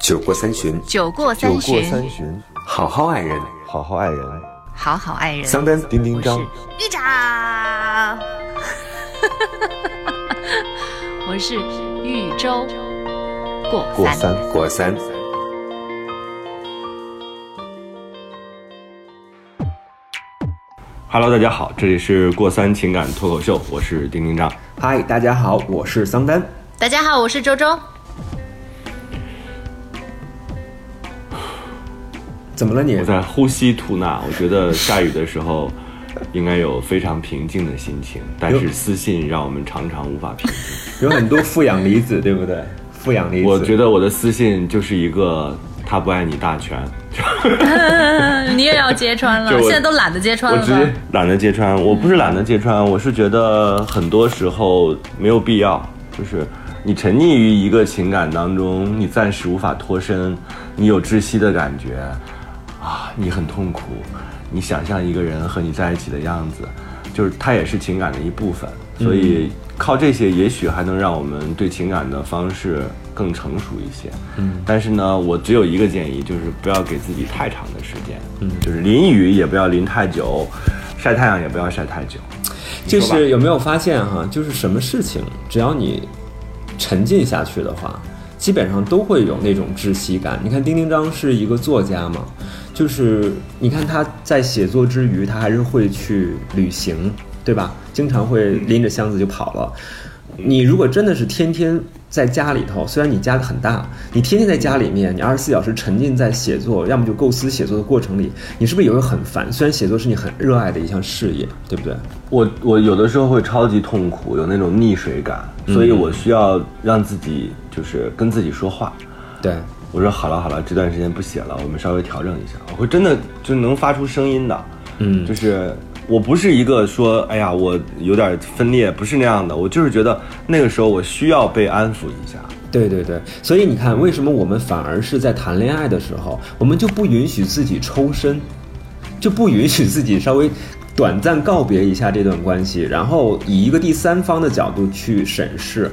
酒过三巡，酒过酒过三巡，好好爱人。好好爱人。好好爱人。桑丹，丁丁张，玉长，我是豫州过三。过三。过三。Hello，大家好，这里是过三情感脱口秀，我是丁丁张。嗨，大家好，我是桑丹。大家好，我是周周。怎么了你我？在呼吸吐纳，我觉得下雨的时候应该有非常平静的心情，但是私信让我们常常无法平静。有很多负氧离子，对不对？负氧离子。我觉得我的私信就是一个他不爱你大全，你也要揭穿了我现在都懒得揭穿了我直接？懒得揭穿。我不是懒得揭穿，我是觉得很多时候没有必要，就是你沉溺于一个情感当中，你暂时无法脱身，你有窒息的感觉啊，你很痛苦，你想象一个人和你在一起的样子，就是它也是情感的一部分，所以靠这些也许还能让我们对情感的方式更成熟一些。嗯，但是呢，我只有一个建议，就是不要给自己太长的时间，嗯，就是淋雨也不要淋太久，晒太阳也不要晒太久。就是有没有发现哈，就是什么事情，只要你沉浸下去的话，基本上都会有那种窒息感。你看丁丁张是一个作家嘛，就是你看他在写作之余，他还是会去旅行，对吧？经常会拎着箱子就跑了。你如果真的是天天在家里头，虽然你家很大，你天天在家里面，你二十四小时沉浸在写作，要么就构思写作的过程里，你是不是也会很烦？虽然写作是你很热爱的一项事业，对不对？我我有的时候会超级痛苦，有那种溺水感，所以我需要让自己就是跟自己说话。对，我说好了好了，这段时间不写了，我们稍微调整一下。我会真的就能发出声音的，嗯就是我不是一个说哎呀我有点分裂，不是那样的，我就是觉得那个时候我需要被安抚一下。对对对，所以你看，为什么我们反而是在谈恋爱的时候，我们就不允许自己抽身，就不允许自己稍微短暂告别一下这段关系，然后以一个第三方的角度去审视。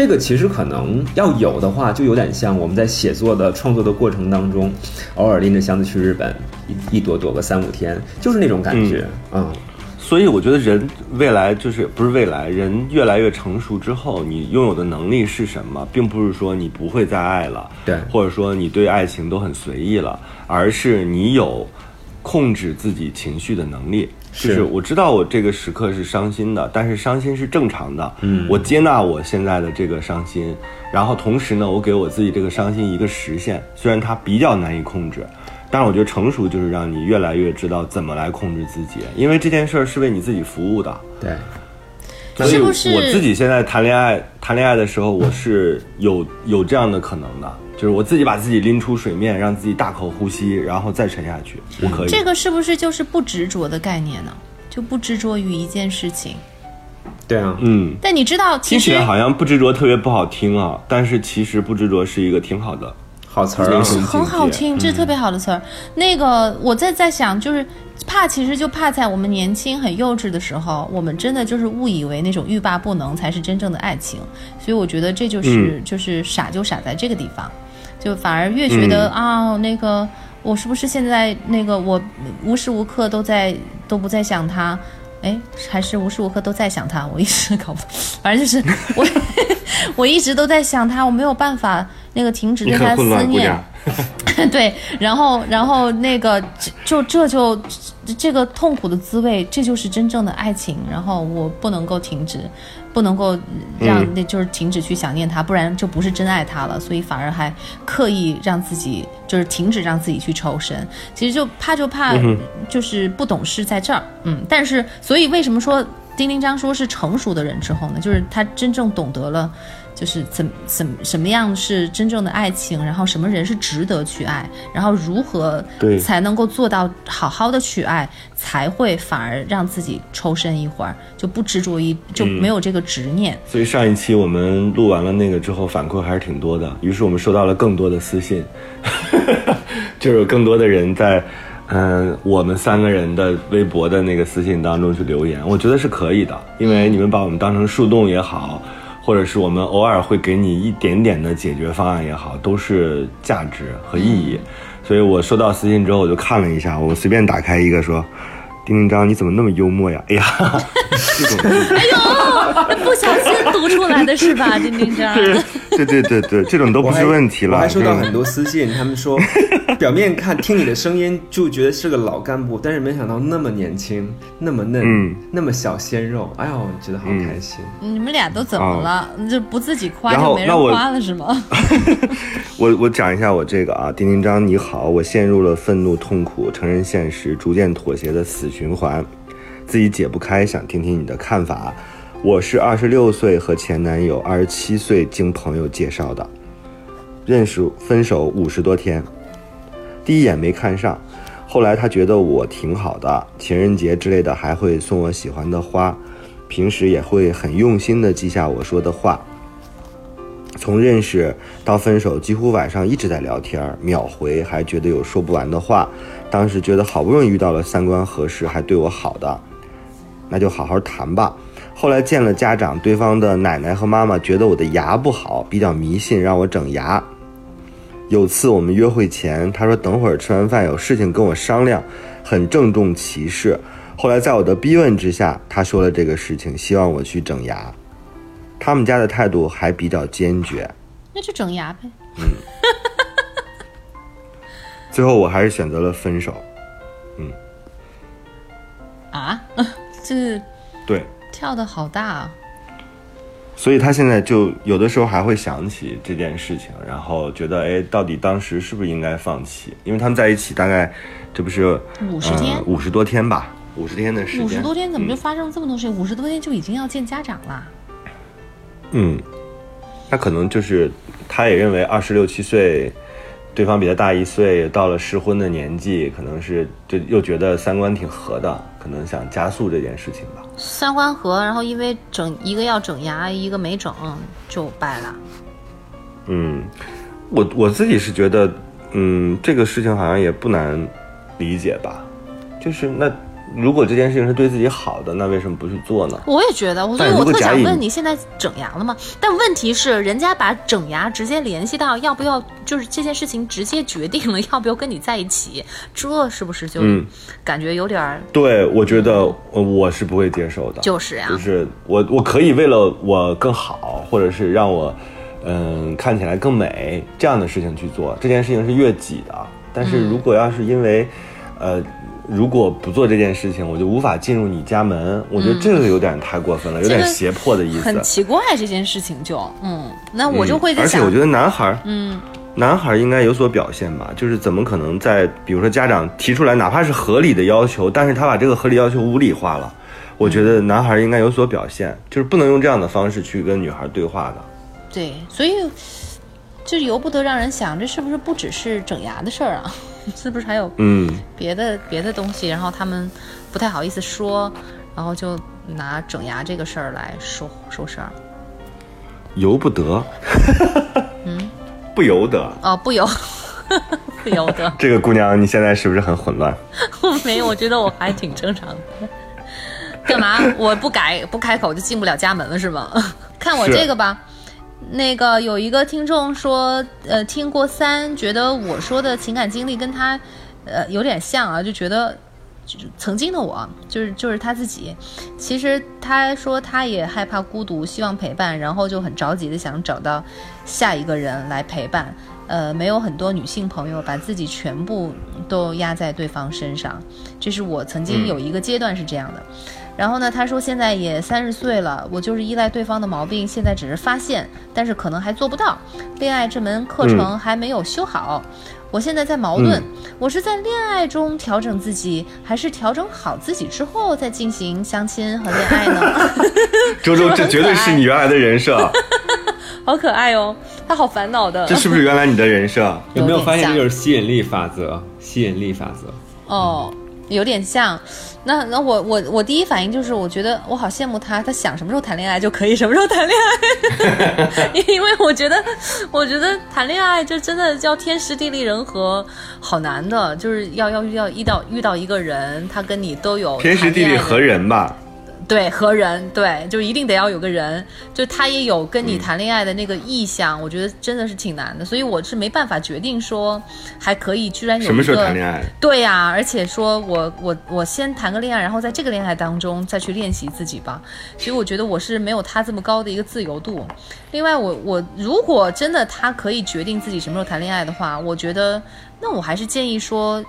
这个其实可能要有的话，就有点像我们在写作的创作的过程当中，偶尔拎着箱子去日本一一躲躲个三五天，就是那种感觉。嗯所以我觉得人未来就是不是未来，人越来越成熟之后，你拥有的能力是什么，并不是说你不会再爱了，对或者说你对爱情都很随意了，而是你有控制自己情绪的能力。就是是我知道我这个时刻是伤心的，但是伤心是正常的，嗯，我接纳我现在的这个伤心，然后同时呢，我给我自己这个伤心一个实现，虽然它比较难以控制，但是我觉得成熟就是让你越来越知道怎么来控制自己，因为这件事儿是为你自己服务的。对，所以是不是我自己现在谈恋爱，谈恋爱的时候，我是有有这样的可能的，就是我自己把自己拎出水面，让自己大口呼吸，然后再沉下去，我可以。这个是不是就是不执着的概念呢？就不执着于一件事情。对啊，嗯，但你知道，其实好像不执着特别不好听啊，但是其实不执着是一个挺好的。好词儿啊人。生很好听，这是特别好的词儿。那个我在在想，就是怕，其实就怕在我们年轻很幼稚的时候，我们真的就是误以为那种欲罢不能才是真正的爱情。所以我觉得这就是、就是傻就傻在这个地方，就反而越觉得、啊那个我是不是现在那个我无时无刻都在都不在想他。哎，还是无时无刻都在想他，我一直搞 反正就是我，我一直都在想他，我没有办法那个停止对他的思念。。对，然后然后那个就这就这这个痛苦的滋味，这就是真正的爱情。然后我不能够停止，不能够让那就是停止去想念他，不然就不是真爱他了。所以反而还刻意让自己就是停止让自己去抽身。其实就怕就怕就是不懂事在这儿，嗯。但是所以为什么说丁丁张说是成熟的人之后呢？就是他真正懂得了。就是怎怎什么样是真正的爱情，然后什么人是值得去爱，然后如何对才能够做到好好的去爱，才会反而让自己抽身一会儿，就不执着于就没有这个执念。所以上一期我们录完了那个之后，反馈还是挺多的，于是我们收到了更多的私信，就是有更多的人在，嗯、我们三个人的微博的那个私信当中去留言，我觉得是可以的，因为你们把我们当成树洞也好，或或者是我们偶尔会给你一点点的解决方案也好，都是价值和意义。所以我收到私信之后，我就看了一下，我随便打开一个说：“丁丁张，你怎么那么幽默呀？”哎呀，这种哎呦，不小心读出来的是吧，丁丁张？对对对对，这种都不是问题了。我还收到很多私信，他们说，表面看听你的声音就觉得是个老干部，但是没想到那么年轻，那么嫩，嗯那么小鲜肉，哎呦，觉得好开心。你们俩都怎么了？就不自己夸然就没人夸了是吗？我我讲一下我这个啊，丁丁张你好，我陷入了愤怒、痛苦、承认现实、逐渐妥协的死循环，自己解不开，想听听你的看法。我是二十六岁和前男友二十七岁经朋友介绍的，认识分手五十多天，第一眼没看上，后来他觉得我挺好的，情人节之类的还会送我喜欢的花，平时也会很用心的记下我说的话。从认识到分手，几乎晚上一直在聊天，秒回，还觉得有说不完的话。当时觉得好不容易遇到了三观合适还对我好的，那就好好谈吧。后来见了家长，对方的奶奶和妈妈觉得我的牙不好，比较迷信，让我整牙。有次我们约会前，他说等会儿吃完饭有事情跟我商量，很郑重其事。后来在我的逼问之下，他说了这个事情，希望我去整牙。他们家的态度还比较坚决，那就整牙呗。嗯最后我还是选择了分手。嗯啊，这对，跳的好大啊！所以他现在就有的时候还会想起这件事情，然后觉得，哎，到底当时是不是应该放弃？因为他们在一起大概，这不是五十天五十多天吧，五十天的时间，五十多天怎么就嗯发生了这么多事情？五十多天就已经要见家长了。嗯，那可能就是他也认为二十六七岁，对方比他大一岁，到了适婚的年纪，可能是就又觉得三观挺合的，可能想加速这件事情吧。三观合，然后因为整一个要整牙，一个没整就掰了。嗯，我我自己是觉得，嗯，这个事情好像也不难理解吧，就是那如果这件事情是对自己好的，那为什么不去做呢？我也觉得，所以我特想问你现在整牙了吗？但问题是，人家把整牙直接联系到要不要，就是这件事情直接决定了要不要跟你在一起，这是不是就嗯感觉有点儿对，我觉得呃我是不会接受的，就是呀、就是我我可以为了我更好，或者是让我嗯看起来更美这样的事情去做，这件事情是越挤的。但是如果要是因为、呃如果不做这件事情，我就无法进入你家门，我觉得这个有点太过分了，有点胁迫的意思。很奇怪这件事情就嗯，那我就会在想，而且我觉得男孩，嗯，男孩应该有所表现吧，就是怎么可能在比如说家长提出来哪怕是合理的要求，但是他把这个合理要求无理化了，我觉得男孩应该有所表现，就是不能用这样的方式去跟女孩对话的。对，所以就由不得让人想，这是不是不只是整牙的事儿啊？是不是还有嗯，别的别的东西？然后他们不太好意思说，然后就拿整牙这个事儿来说说事儿。由不得，嗯，不由得。哦，不由 不由得，这个姑娘，你现在是不是很混乱？我没有，我觉得我还挺正常的。干嘛？我不改不开口就进不了家门了是吗？看我这个吧。那个有一个听众说，呃，听过三，觉得我说的情感经历跟他，呃，有点像啊，就觉得就曾经的我，就是就是他自己。其实他说他也害怕孤独，希望陪伴，然后就很着急的想找到下一个人来陪伴。呃，没有很多女性朋友把自己全部都压在对方身上，这是我曾经有一个阶段是这样的。然后呢，他说现在也三十岁了，我就是依赖对方的毛病，现在只是发现，但是可能还做不到。恋爱这门课程还没有修好，我现在在矛盾，我是在恋爱中调整自己，还是调整好自己之后再进行相亲和恋爱呢？周周，这绝对 是你原来的人设，好可爱哦，他好烦恼的。这是不是原来你的人设？有没有发现这就是吸引力法则？吸引力法则。哦，有点像。那那我我我第一反应就是，我觉得我好羡慕他，他想什么时候谈恋爱就可以什么时候谈恋爱，因为我觉得 我觉得谈恋爱就真的叫天时地利人和，好难的，就是要要要遇到遇到一个人，他跟你都有天时地利和人吧。对和人，对，就一定得要有个人，就他也有跟嗯你谈恋爱的那个意向，我觉得真的是挺难的，所以我是没办法决定说还可以居然有什么时候一个谈恋爱？对呀、而且说我我我先谈个恋爱，然后在这个恋爱当中再去练习自己吧。所以我觉得我是没有他这么高的一个自由度。另外我，我如果真的他可以决定自己什么时候谈恋爱的话，我觉得那我还是建议说，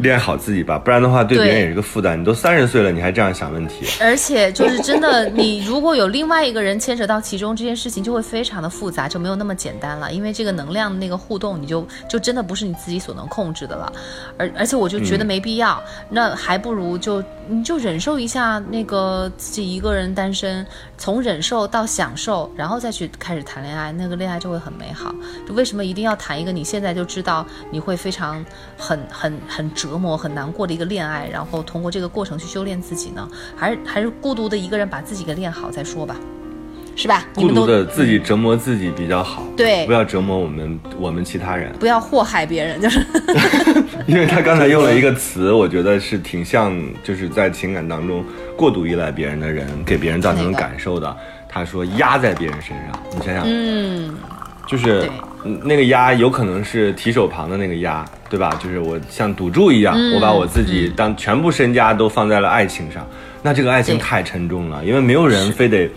恋爱好自己吧，不然的话对别人也是个负担。你都三十岁了，你还这样想问题？而且就是真的，你如果有另外一个人牵扯到其中，这件事情就会非常的复杂，就没有那么简单了。因为这个能量的那个互动，你就就真的不是你自己所能控制的了。而而且我就觉得没必要，那还不如就你就忍受一下那个自己一个人单身，从忍受到享受，然后再去开始谈恋爱，那个恋爱就会很美好。就为什么一定要谈一个你现在就知道你会非常很很很折磨、很难过的一个恋爱，然后通过这个过程去修炼自己呢？还是还是孤独的一个人把自己给练好再说吧，是吧？孤独的自己折磨自己比较好，对不要折磨我们我们其他人。不要祸害别人，就是 因为他刚才用了一个词，我觉得是挺像，就是在情感当中过度依赖别人的人，给别人造成感受的。他说压在别人身上，你想想，嗯，就是那个压有可能是提手旁的那个压，对吧？就是我像赌注一样，嗯我把我自己当全部身家都放在了爱情上，那这个爱情太沉重了，因为没有人非得。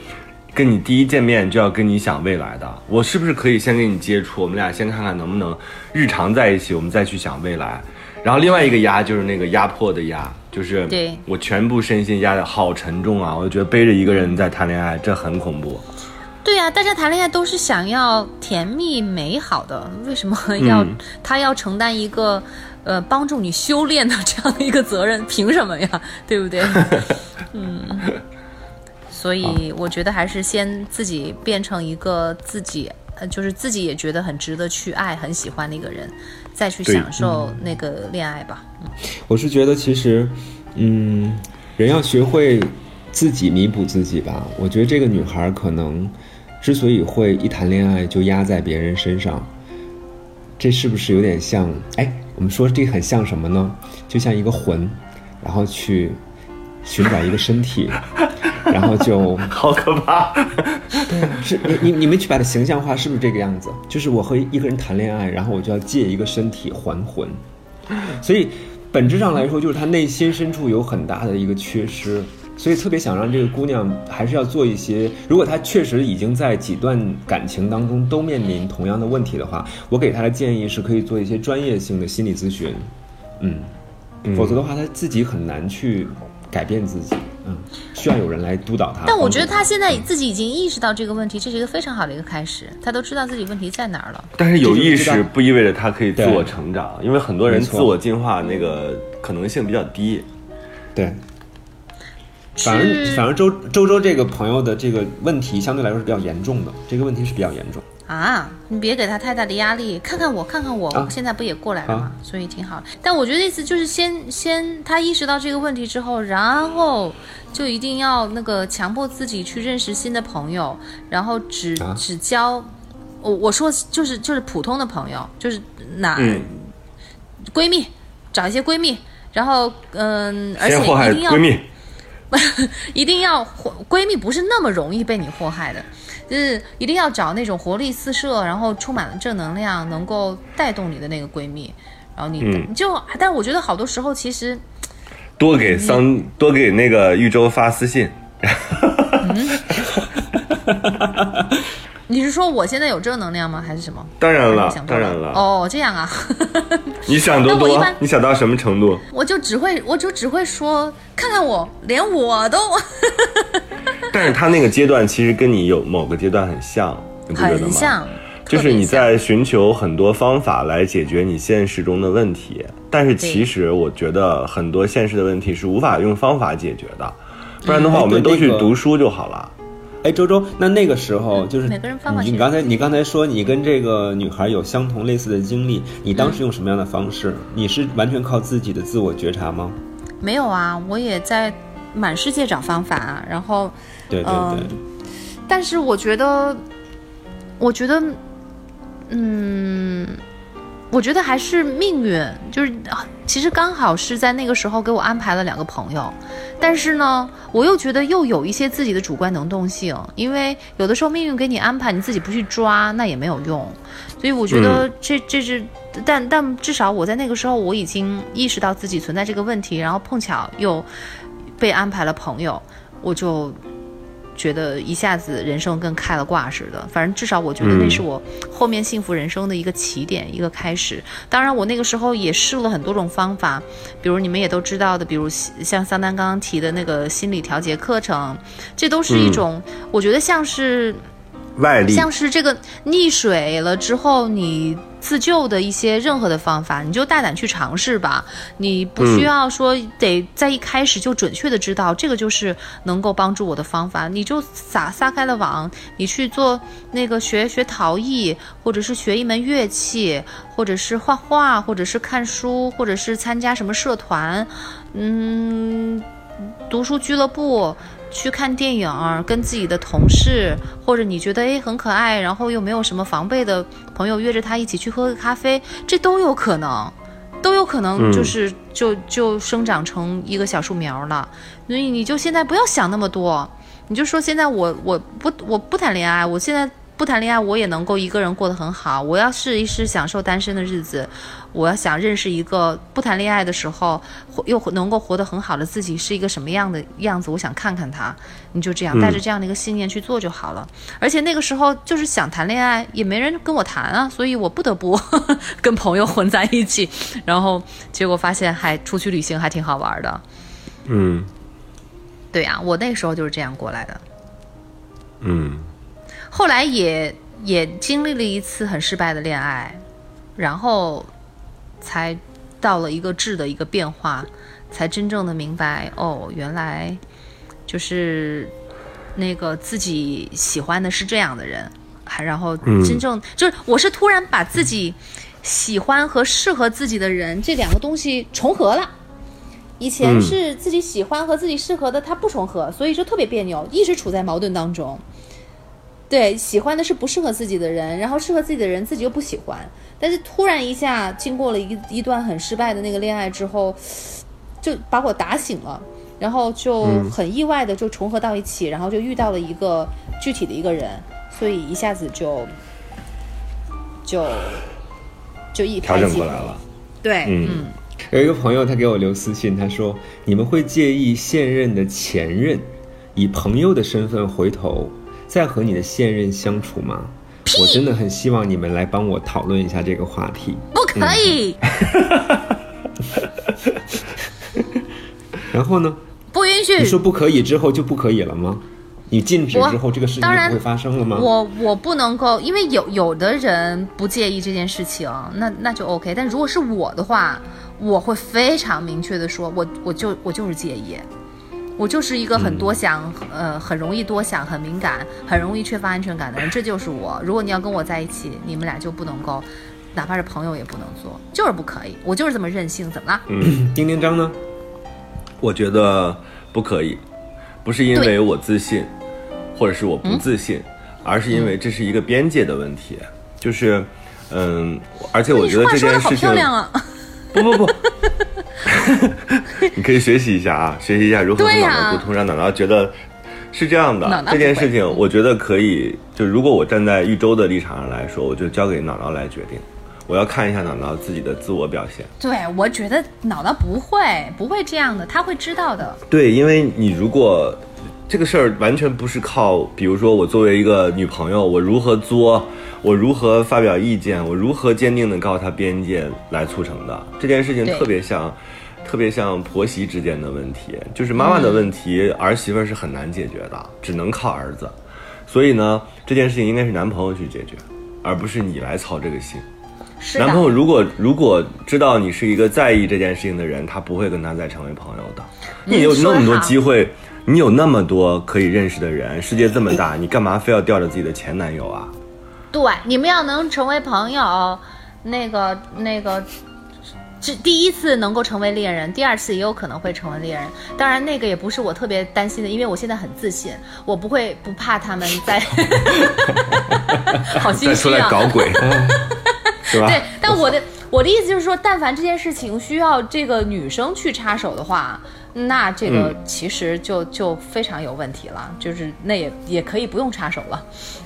跟你第一见面就要跟你想未来的，我是不是可以先跟你接触？我们俩先看看能不能日常在一起，我们再去想未来。然后另外一个压就是那个压迫的压，就是对我全部身心压的好沉重啊！我就觉得背着一个人在谈恋爱，这很恐怖。对呀、大家谈恋爱都是想要甜蜜美好的，为什么要、嗯他要承担一个呃帮助你修炼的 这样的一个责任？凭什么呀？对不对？嗯，所以我觉得还是先自己变成一个自己，呃，就是自己也觉得很值得去爱、很喜欢的一个人，再去享受那个恋爱吧。我是觉得其实，嗯，人要学会自己弥补自己吧。我觉得这个女孩可能之所以会一谈恋爱就压在别人身上，这是不是有点像？哎，我们说这很像什么呢？就像一个魂，然后去寻找一个身体，然后就 好可怕！对是你你你们去把它形象化，是不是这个样子？就是我和一个人谈恋爱，然后我就要借一个身体还魂，所以本质上来说，就是他内心深处有很大的一个缺失，所以特别想让这个姑娘还是要做一些。如果她确实已经在几段感情当中都面临同样的问题的话，我给她的建议是可以做一些专业性的心理咨询，嗯，否则的话，她自己很难去改变自己，嗯，需要有人来督导她。但我觉得帮助他现在自己已经意识到这个问题，这是一个非常好的一个开始，她都知道自己问题在哪儿了。但是有意识不意味着她可以自我成长，因为很多人自我进化那个可能性比较低。对。反而反而周周周这个朋友的这个问题相对来说是比较严重的，这个问题是比较严重。啊，你别给他太大的压力，看看我，看看我，啊我现在不也过来了吗啊？所以挺好的。但我觉得意思就是先先他意识到这个问题之后，然后就一定要那个强迫自己去认识新的朋友，然后只、啊只交，我我说就是就是普通的朋友，就是哪、嗯，闺蜜，找一些闺蜜，然后嗯，而且一定要闺蜜，一定要祸闺蜜不是那么容易被你祸害的，就是一定要找那种活力四射，然后充满了正能量，能够带动你的那个闺蜜。然后你、就，但我觉得好多时候其实多给桑多给那个玉州发私信。你是说我现在有正能量吗？还是什么？当然了当然了。哦，这样啊，你想多多你想到什么程度？我就只会，我就只会说，看看我，连我都 但是他那个阶段其实跟你有某个阶段很像，你不觉得吗？很像，就是你在寻求很多方法来解决你现实中的问题，但是其实我觉得很多现实的问题是无法用方法解决的，不然的话嗯我们都去读书就好了。哎，周周，那那个时候就是每个人方法你你刚才你刚才说你跟这个女孩有相同类似的经历，你当时用什么样的方式？你是完全靠自己的自我觉察吗？没有啊，我也在满世界找方法啊，然后。对对嗯对，但是我觉得，我觉得，嗯，我觉得还是命运，就是啊其实刚好是在那个时候给我安排了两个朋友，但是呢，我又觉得又有一些自己的主观能动性，因为有的时候命运给你安排，你自己不去抓，那也没有用。所以我觉得这这是，但但至少我在那个时候我已经意识到自己存在这个问题，然后碰巧又被安排了朋友，我就觉得一下子人生跟开了挂似的。反正至少我觉得那是我后面幸福人生的一个起点，一个开始。当然，我那个时候也试了很多种方法，比如你们也都知道的，比如像桑丹刚刚提的那个心理调节课程，这都是一种、我觉得像是。外力像是这个溺水了之后，你自救的一些任何的方法，你就大胆去尝试吧。你不需要说得在一开始就准确的知道这个就是能够帮助我的方法，你就撒撒开了网，你去做那个学学陶艺，或者是学一门乐器，或者是画画，或者是看书，或者是参加什么社团，嗯，读书俱乐部。去看电影，跟自己的同事，或者你觉得诶很可爱，然后又没有什么防备的朋友约着他一起去喝个咖啡，这都有可能，都有可能就是、就就生长成一个小树苗了。所以你就现在不要想那么多，你就说现在我我不我不谈恋爱，我现在不谈恋爱，我也能够一个人过得很好。我要试一试享受单身的日子，我要想认识一个不谈恋爱的时候又能够活得很好的自己是一个什么样的样子，我想看看他。你就这样带着这样的一个信念去做就好了。而且那个时候就是想谈恋爱，也没人跟我谈啊，所以我不得不 跟朋友混在一起。然后结果发现还出去旅行还挺好玩的。嗯对呀、我那时候就是这样过来的。嗯后来也也经历了一次很失败的恋爱，然后才到了一个质的一个变化，才真正的明白哦，原来就是那个自己喜欢的是这样的人，还然后真正、就是我是突然把自己喜欢和适合自己的人这两个东西重合了。以前嗯是自己喜欢和自己适合的，它不重合，所以就特别别扭，一直处在矛盾当中。对，喜欢的是不适合自己的人，然后适合自己的人自己又不喜欢，但是突然一下经过了一一段很失败的那个恋爱之后，就把我打醒了，然后就很意外的就重合到一起，然后就遇到了一个具体的一个人，所以一下子就就就一调整过来了。对，嗯。嗯，有一个朋友他给我留私信，他说：“你们会介意现任的前任以朋友的身份回头再和你的现任相处吗？”我真的很希望你们来帮我讨论一下这个话题。不可以，然后呢？不允许。你说不可以之后就不可以了吗？你禁止之后，这个事情就不会发生了吗？我我不能够，因为有有的人不介意这件事情，那那就 OK。但如果是我的话，我会非常明确的说，我我就我就是介意，我就是一个很多想，呃，很容易多想，很敏感，很容易缺乏安全感的人，这就是我。如果你要跟我在一起，你们俩就不能够，哪怕是朋友也不能做，就是不可以。我就是这么任性，怎么了？丁丁章呢？我觉得不可以，不是因为我自信，或者是我不自信，而是因为这是一个边界的问题。就是，嗯，而且我觉得这件事情漂，亮啊！不不不，你可以学习一下啊，学习一下如何和对呀脑脑沟通，让姥姥觉得是这样的。这件事情，我觉得可以。就如果我站在玉州的立场上来说，我就交给姥姥来决定。我要看一下姥姥自己的自我表现。对，我觉得姥姥不会不会这样的，他会知道的。对，因为你如果这个事儿完全不是靠，比如说我作为一个女朋友，我如何作，我如何发表意见，我如何坚定的告诉她边界来促成的。这件事情特别像，特别像婆媳之间的问题，就是妈妈的问题，儿媳妇儿是很难解决的，只能靠儿子。所以呢，这件事情应该是男朋友去解决，而不是你来操这个心。男朋友如果如果知道你是一个在意这件事情的人，他不会跟他再成为朋友的。你有那么多机会，你有那么多可以认识的人，世界这么大，你干嘛非要吊着自己的前男友啊？对，你们要能成为朋友，那个那个，这第一次能够成为恋人，第二次也有可能会成为恋人。当然，那个也不是我特别担心的，因为我现在很自信，我不会不怕他们再 好心再出虚啊。来搞鬼，是吧？对，但我的我的意思就是说，但凡这件事情需要这个女生去插手的话，那这个嗯其实就就非常有问题了，就是那也也可以不用插手了，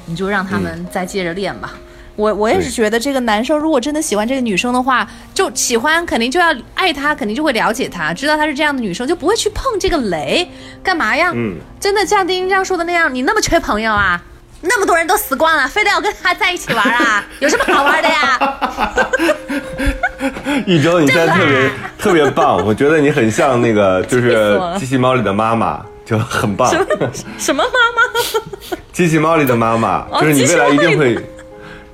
你就让他们再接着练吧。我我也是觉得，这个男生如果真的喜欢这个女生的话，就喜欢肯定就要爱她，肯定就会了解她，知道她是这样的女生，就不会去碰这个雷，干嘛呀？嗯，真的像丁丁这样说的那样，你那么缺朋友啊？那么多人都死光了，非得要跟他在一起玩啊？有什么好玩的呀？一周，你现在特别 特别棒，我觉得你很像那个就是机器猫里的妈妈，就很棒。什么妈妈？机器猫里的妈妈，哦就是你未来一定会，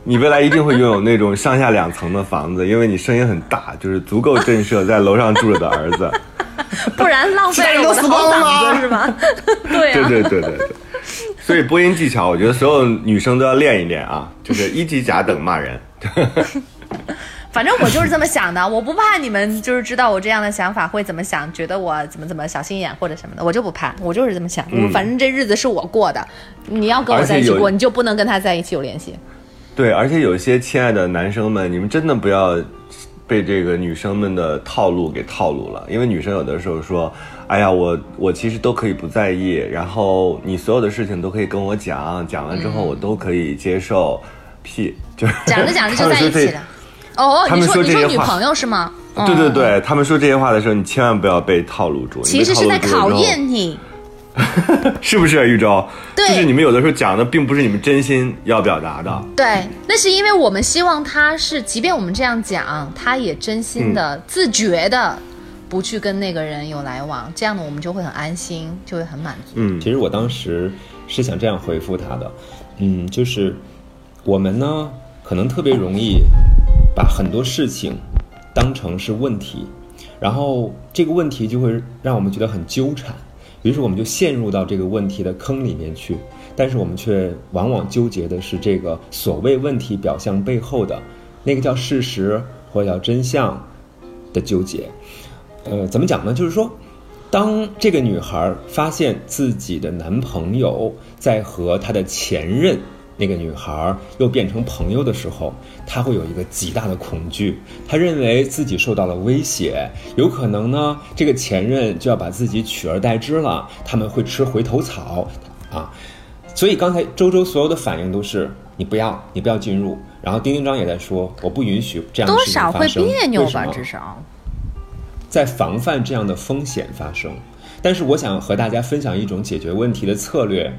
你未来一定会拥有那种上下两层的房子，因为你声音很大，就是足够震慑在楼上住着的儿子。不然浪费了我的好嗓子是吧？对啊，对对对对对。所以播音技巧，我觉得所有女生都要练一练啊，就是一级甲等骂人。反正我就是这么想的，我不怕你们就是知道我这样的想法会怎么想，觉得我怎么怎么小心眼或者什么的，我就不怕，我就是这么想。我反正这日子是我过的，你要跟我在一起过，你就不能跟他在一起有联系。对，而且有些亲爱的男生们，你们真的不要被这个女生们的套路给套路了，因为女生有的时候说，哎呀，我我其实都可以不在意，然后你所有的事情都可以跟我讲，讲完之后我都可以接受。屁，就是讲着讲着就在一起了。哦，他们你说你说这些话说女朋友是吗？对对嗯，对，他们说这些话的时候，你千万不要被套路住。你其实是在考验你。是不是玉州？对就是你们有的时候讲的并不是你们真心要表达的。对，那是因为我们希望他是，即便我们这样讲，他也真心的、自觉的不去跟那个人有来往，这样呢，我们就会很安心，就会很满足。嗯其实我当时是想这样回复他的，嗯，就是我们呢，可能特别容易把很多事情当成是问题，然后这个问题就会让我们觉得很纠缠，于是我们就陷入到这个问题的坑里面去，但是我们却往往纠结的是这个所谓问题表象背后的那个叫事实或叫真相的纠结。呃，怎么讲呢？就是说，当这个女孩发现自己的男朋友在和她的前任那个女孩又变成朋友的时候，她会有一个极大的恐惧，她认为自己受到了威胁，有可能呢，这个前任就要把自己取而代之了，他们会吃回头草啊。所以刚才周周所有的反应都是你不要，你不要进入。然后丁丁章也在说，我不允许这样的多事情少会。别扭吧，至少。在防范这样的风险发生。但是我想和大家分享一种解决问题的策略，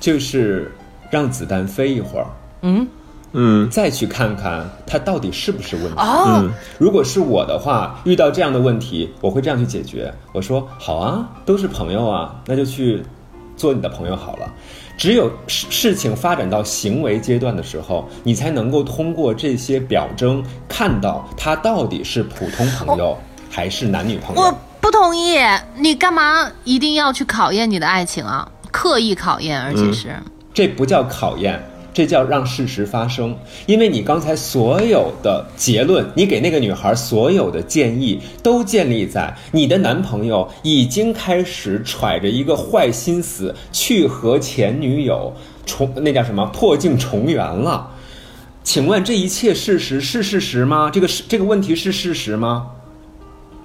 就是让子弹飞一会儿，嗯嗯再去看看它到底是不是问题。哦，如果是我的话，遇到这样的问题，我会这样去解决。我说好啊，都是朋友啊，那就去做你的朋友好了。只有事事情发展到行为阶段的时候，你才能够通过这些表征看到他到底是普通朋友、还是男女朋友。我不同意，你干嘛一定要去考验你的爱情啊？刻意考验，而且是。这不叫考验，这叫让事实发生。因为你刚才所有的结论，你给那个女孩所有的建议，都建立在你的男朋友已经开始揣着一个坏心思去和前女友重那叫什么破镜重圆了。请问这一切事实是事实吗？这个是这个问题是事实吗？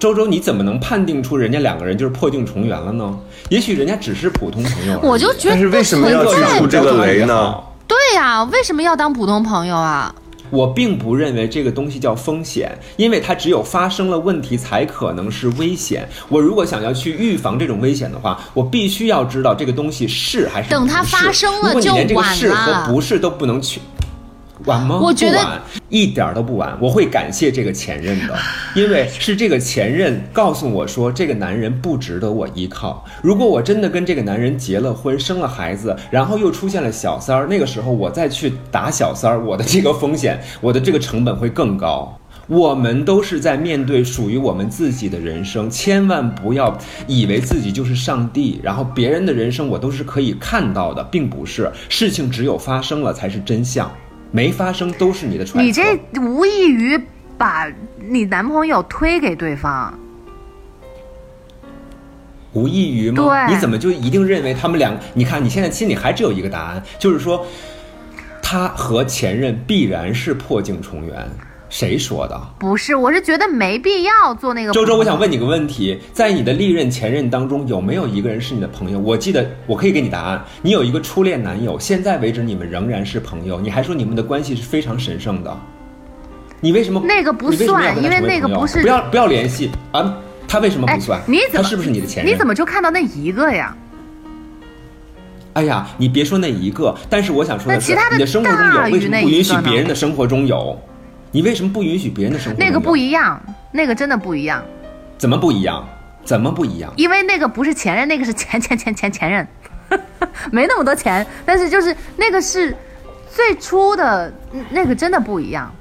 周周，你怎么能判定出人家两个人就是破镜重圆了呢？也许人家只是普通朋友。我就觉得但是为什么要去不存在触这个雷呢？对呀、为什么要当普通朋友啊？我并不认为这个东西叫风险，因为它只有发生了问题才可能是危险。我如果想要去预防这种危险的话，我必须要知道这个东西是还是等它不是发生了如果你连这个就晚是了和不是都不能去。晚吗？我觉得不晚，一点儿都不晚。我会感谢这个前任的，因为是这个前任告诉我说，这个男人不值得我依靠。如果我真的跟这个男人结了婚，生了孩子，然后又出现了小三儿，那个时候我再去打小三儿，我的这个风险，我的这个成本会更高。我们都是在面对属于我们自己的人生，千万不要以为自己就是上帝，然后别人的人生我都是可以看到的，并不是。事情只有发生了才是真相，没发生都是你的揣测。你这无异于把你男朋友推给对方。无异于吗？对你怎么就一定认为他们两？你看你现在心里还只有一个答案，就是说，他和前任必然是破镜重圆。谁说的？不是，我是觉得没必要做那个。周周，我想问你个问题，在你的历任前任当中，有没有一个人是你的朋友？我记得我可以给你答案，你有一个初恋男友，现在为止你们仍然是朋友，你还说你们的关系是非常神圣的，你为什么那个不算因为那个不是不要不要联系啊？他为什么哎不算？你怎么他是不是你的前任？你怎么就看到那一个呀？哎呀，你别说那一个，但是我想说的是，那其他的你的生活中有，为什么不允许别人的生活中有？你为什么不允许别人的生活？那个不一样，那个真的不一样，怎么不一样？怎么不一样？因为那个不是前任，那个是前前前前前任，没那么多钱，但是就是那个是最初的嗯那个真的不一样，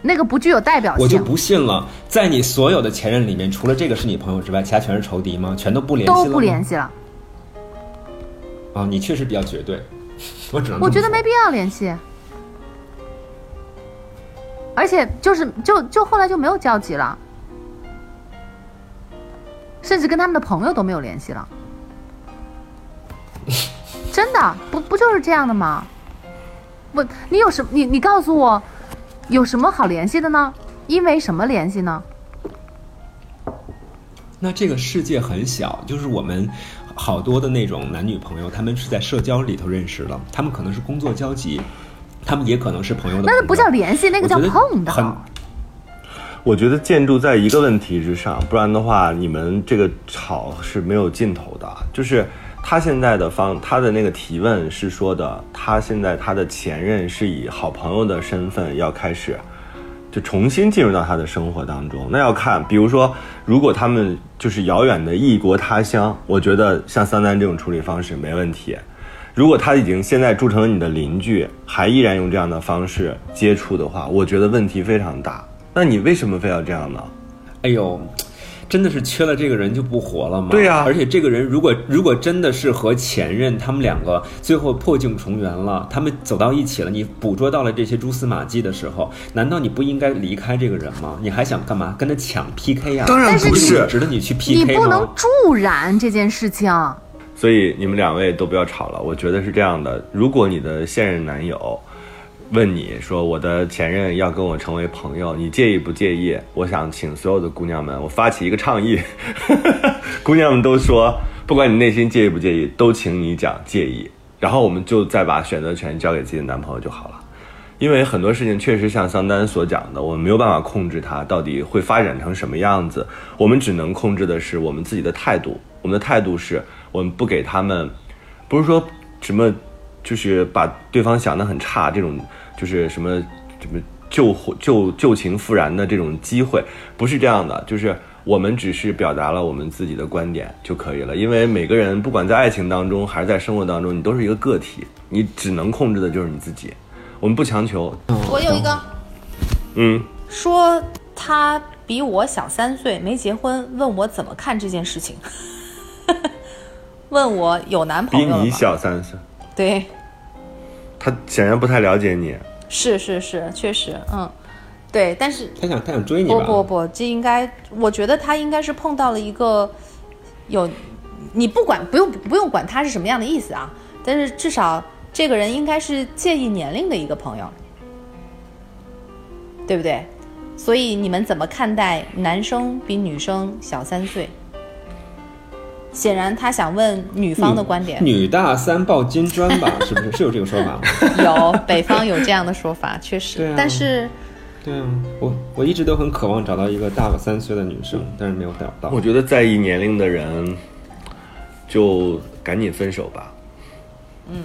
那个不具有代表性。我就不信了，在你所有的前任里面，除了这个是你朋友之外，其他全是仇敌吗？全都不联系了吗都不联系了，啊！你确实比较绝对，我只能说我觉得没必要联系。而且就是就就后来就没有交集了，甚至跟他们的朋友都没有联系了。真的不不就是这样的吗？不，你有什么你你告诉我，有什么好联系的呢？因为什么联系呢？那这个世界很小，就是我们好多的那种男女朋友，他们是在社交里头认识的，他们可能是工作交集，他们也可能是朋友的朋友。那不叫联系，那个叫碰到。很我觉得建筑在一个问题之上，不然的话，你们这个吵是没有尽头的。就是他现在的方，他的那个提问是说的，他现在他的前任是以好朋友的身份要开始，就重新进入到他的生活当中。那要看，比如说，如果他们就是遥远的异国他乡，我觉得像三丹这种处理方式没问题。如果他已经现在铸成了你的邻居，还依然用这样的方式接触的话，我觉得问题非常大。那你为什么非要这样呢？哎呦，真的是缺了这个人就不活了吗？对呀而且这个人如果如果真的是和前任他们两个最后破镜重圆了，他们走到一起了，你捕捉到了这些蛛丝马迹的时候，难道你不应该离开这个人吗？你还想干嘛？跟他抢 PK 呀、当然不是值得你去 PK 吗？不能助燃这件事情。所以你们两位都不要吵了。我觉得是这样的：如果你的现任男友问你说我的前任要跟我成为朋友，你介意不介意？我想请所有的姑娘们，我发起一个倡议，姑娘们都说，不管你内心介意不介意，都请你讲介意，然后我们就再把选择权交给自己的男朋友就好了。因为很多事情确实像桑丹所讲的，我们没有办法控制它到底会发展成什么样子，我们只能控制的是我们自己的态度。我们的态度是我们不给他们，不是说什么，就是把对方想得很差这种，就是什么什么旧火旧旧情复燃的这种机会，不是这样的，就是我们只是表达了我们自己的观点就可以了。因为每个人不管在爱情当中还是在生活当中，你都是一个个体，你只能控制的就是你自己。我们不强求，我有一个嗯，说他比我小三岁，没结婚，问我怎么看这件事情，问我有男朋友比你？小三岁，对，他显然不太了解你。是是是，确实，嗯，对，但是他想他想追你吧？不不不，这应该，我觉得他应该是碰到了一个有，你不管不用不用管他是什么样的意思啊，但是至少这个人应该是介意年龄的一个朋友，对不对？所以你们怎么看待男生比女生小三岁？显然他想问女方的观点，女大三抱金砖吧？是不是？是有这个说法吗？有北方有这样的说法，确实，啊但是对啊，我我一直都很渴望找到一个大我三岁的女生，但是没有找到。我觉得在意年龄的人，就赶紧分手吧。嗯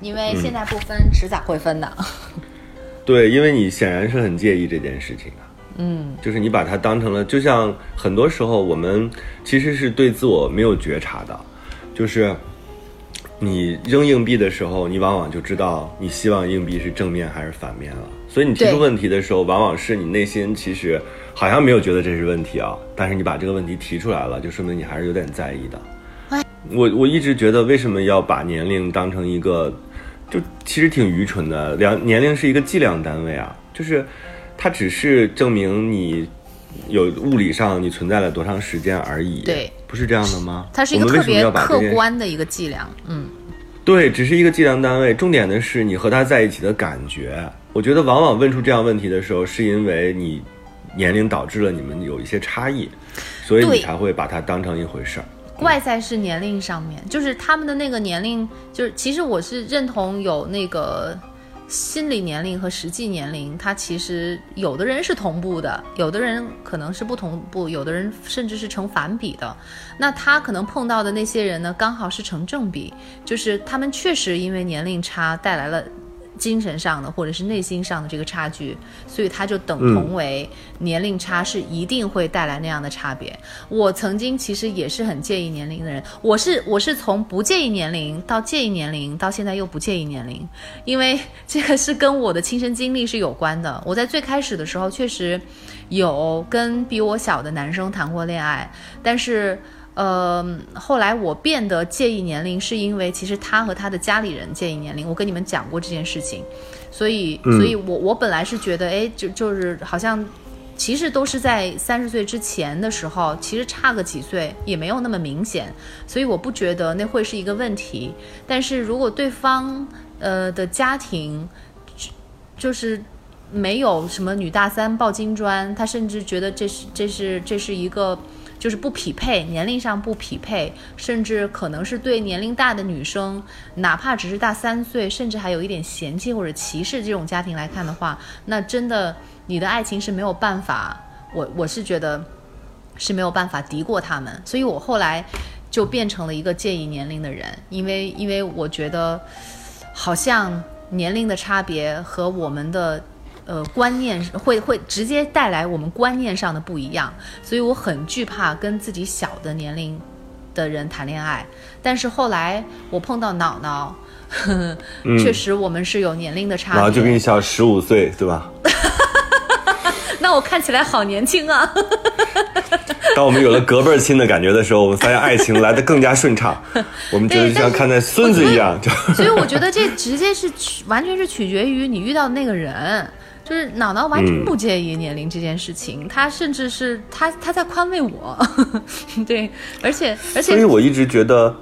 因为现在不分，迟早会分的。对，因为你显然是很介意这件事情的。嗯，就是你把它当成了，就像很多时候我们其实是对自我没有觉察的，就是你扔硬币的时候，你往往就知道你希望硬币是正面还是反面了。所以你提出问题的时候，往往是你内心其实好像没有觉得这是问题啊，但是你把这个问题提出来了，就说明你还是有点在意的。我我一直觉得，为什么要把年龄当成一个，就其实挺愚蠢的。两年龄是一个计量单位啊，就是它只是证明你有物理上你存在了多长时间而已。对，不是这样的吗？它是一个特别客观的一个计量，嗯，对，只是一个计量单位。重点的是你和他在一起的感觉，我觉得往往问出这样问题的时候，是因为你年龄导致了你们有一些差异，所以你才会把它当成一回事儿。外在是年龄上面，就是他们的那个年龄，就是其实我是认同有那个心理年龄和实际年龄，它其实有的人是同步的，有的人可能是不同步，有的人甚至是成反比的。那他可能碰到的那些人呢，刚好是成正比，就是他们确实因为年龄差带来了。精神上的或者是内心上的这个差距，所以他就等同为年龄差是一定会带来那样的差别。我曾经其实也是很介意年龄的人，我是我是从不介意年龄到介意年龄，到现在又不介意年龄，因为这个是跟我的亲身经历是有关的。我在最开始的时候确实有跟比我小的男生谈过恋爱，但是。呃，后来我变得介意年龄，是因为其实他和他的家里人介意年龄。我跟你们讲过这件事情，所以，所以我我本来是觉得，哎，就就是好像，其实都是在三十岁之前的时候，其实差个几岁也没有那么明显，所以我不觉得那会是一个问题。但是如果对方呃的家庭就是没有什么女大三抱金砖，他甚至觉得这是这是这是一个。就是不匹配，年龄上不匹配，甚至可能是对年龄大的女生，哪怕只是大三岁，甚至还有一点嫌弃或者歧视这种家庭来看的话，那真的你的爱情是没有办法，我我是觉得是没有办法敌过他们，所以我后来就变成了一个介意年龄的人，因为因为我觉得好像年龄的差别和我们的。呃，观念会会直接带来我们观念上的不一样，所以我很惧怕跟自己小的年龄的人谈恋爱。但是后来我碰到脑脑，确实我们是有年龄的差别。然后就比你小十五岁，对吧？那我看起来好年轻啊！当我们有了隔辈儿亲的感觉的时候，我们发现爱情来得更加顺畅。我们觉得就像看待孙子一样，就所以我觉得这直接是取完全是取决于你遇到的那个人。就是脑脑完全不介意年龄这件事情，他甚至是他他在宽慰我，对，而且而且，所以我一直觉得，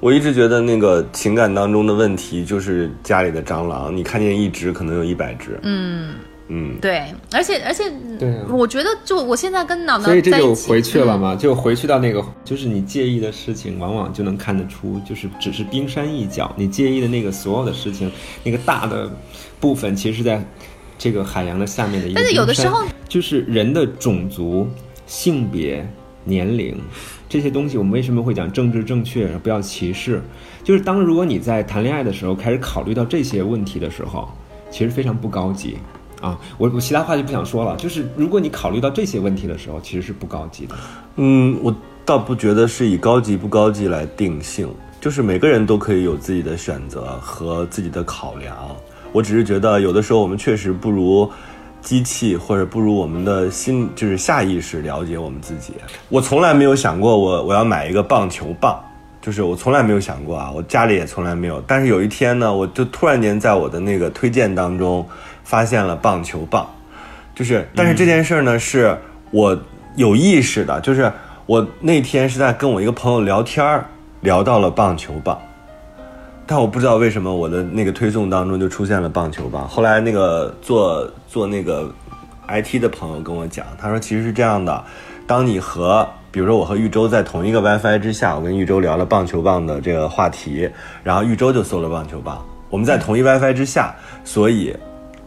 我一直觉得那个情感当中的问题就是家里的蟑螂，你看见一只可能有一百只，嗯。嗯，对，而且而且，对，我觉得就我现在跟脑脑所以这就回去了嗯。嘛，就回去到那个，就是你介意的事情，往往就能看得出，就是只是冰山一角，你介意的那个所有的事情，那个大的部分，其实是在这个海洋的下面的一个但是有的时候就是人的种族、性别、年龄这些东西，我们为什么会讲政治正确，不要歧视？就是当如果你在谈恋爱的时候开始考虑到这些问题的时候，其实非常不高级啊！我我其他话就不想说了。就是如果你考虑到这些问题的时候，其实是不高级的。嗯，我倒不觉得是以高级不高级来定性，就是每个人都可以有自己的选择和自己的考量。我只是觉得有的时候我们确实不如机器，或者不如我们的心，就是下意识了解我们自己。我从来没有想过我我要买一个棒球棒，就是我从来没有想过啊，我家里也从来没有。但是有一天呢，我就突然间在我的那个推荐当中发现了棒球棒，就是，但是这件事儿呢，是我有意识的，就是我那天是在跟我一个朋友聊天儿，聊到了棒球棒，但我不知道为什么我的那个推送当中就出现了棒球棒。后来那个做做那个 IT 的朋友跟我讲，他说其实是这样的，当你和比如说我和玉州在同一个 WiFi 之下，我跟玉州聊了棒球棒的这个话题，然后玉州就搜了棒球棒，我们在同一 WiFi 之下，所以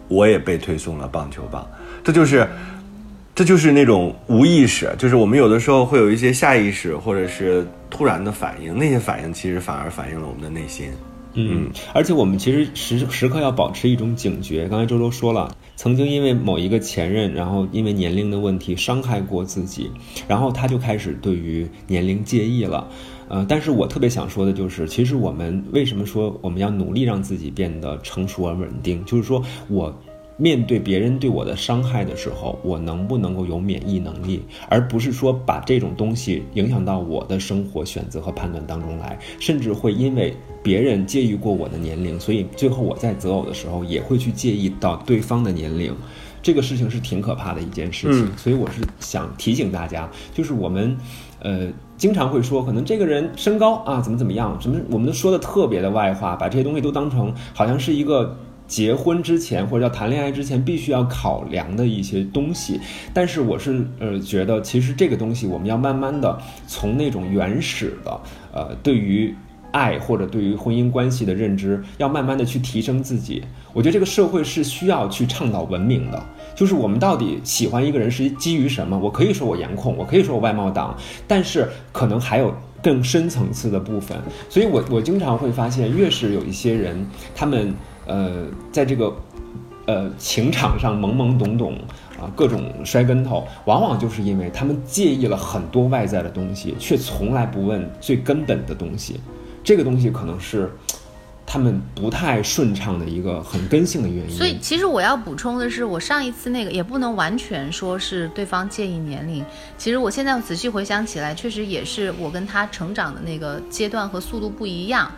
我也被推送了棒球棒，这就是。这就是那种无意识，就是我们有的时候会有一些下意识或者是突然的反应，那些反应其实反而反映了我们的内心。嗯，而且我们其实时时刻要保持一种警觉。刚才周周说了，曾经因为某一个前任，然后因为年龄的问题伤害过自己，然后他就开始对于年龄介意了。呃，但是我特别想说的就是，其实我们为什么说我们要努力让自己变得成熟而稳定？就是说我。面对别人对我的伤害的时候，我能不能够有免疫能力，而不是说把这种东西影响到我的生活选择和判断当中来，甚至会因为别人介意过我的年龄，所以最后我在择偶的时候也会去介意到对方的年龄，这个事情是挺可怕的一件事情。所以我是想提醒大家，就是我们，呃，经常会说，可能这个人身高啊怎么怎么样，什么我们都说的特别的外化，把这些东西都当成好像是一个。结婚之前或者叫谈恋爱之前必须要考量的一些东西。但是我是呃觉得，其实这个东西我们要慢慢的从那种原始的呃对于。爱或者对于婚姻关系的认知，要慢慢的去提升自己。我觉得这个社会是需要去倡导文明的，就是我们到底喜欢一个人是基于什么？我可以说我颜控，我可以说我外貌党，但是可能还有更深层次的部分。所以我我经常会发现，越是有一些人，他们呃在这个呃情场上懵懵懂懂啊，各种摔跟头，往往就是因为他们介意了很多外在的东西，却从来不问最根本的东西。这个东西可能是他们不太顺畅的一个很根性的原因。所以，其实我要补充的是，我上一次那个也不能完全说是对方介意年龄。其实我现在仔细回想起来，确实也是我跟他成长的那个阶段和速度不一样。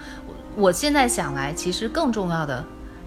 我现在想来，其实更重要的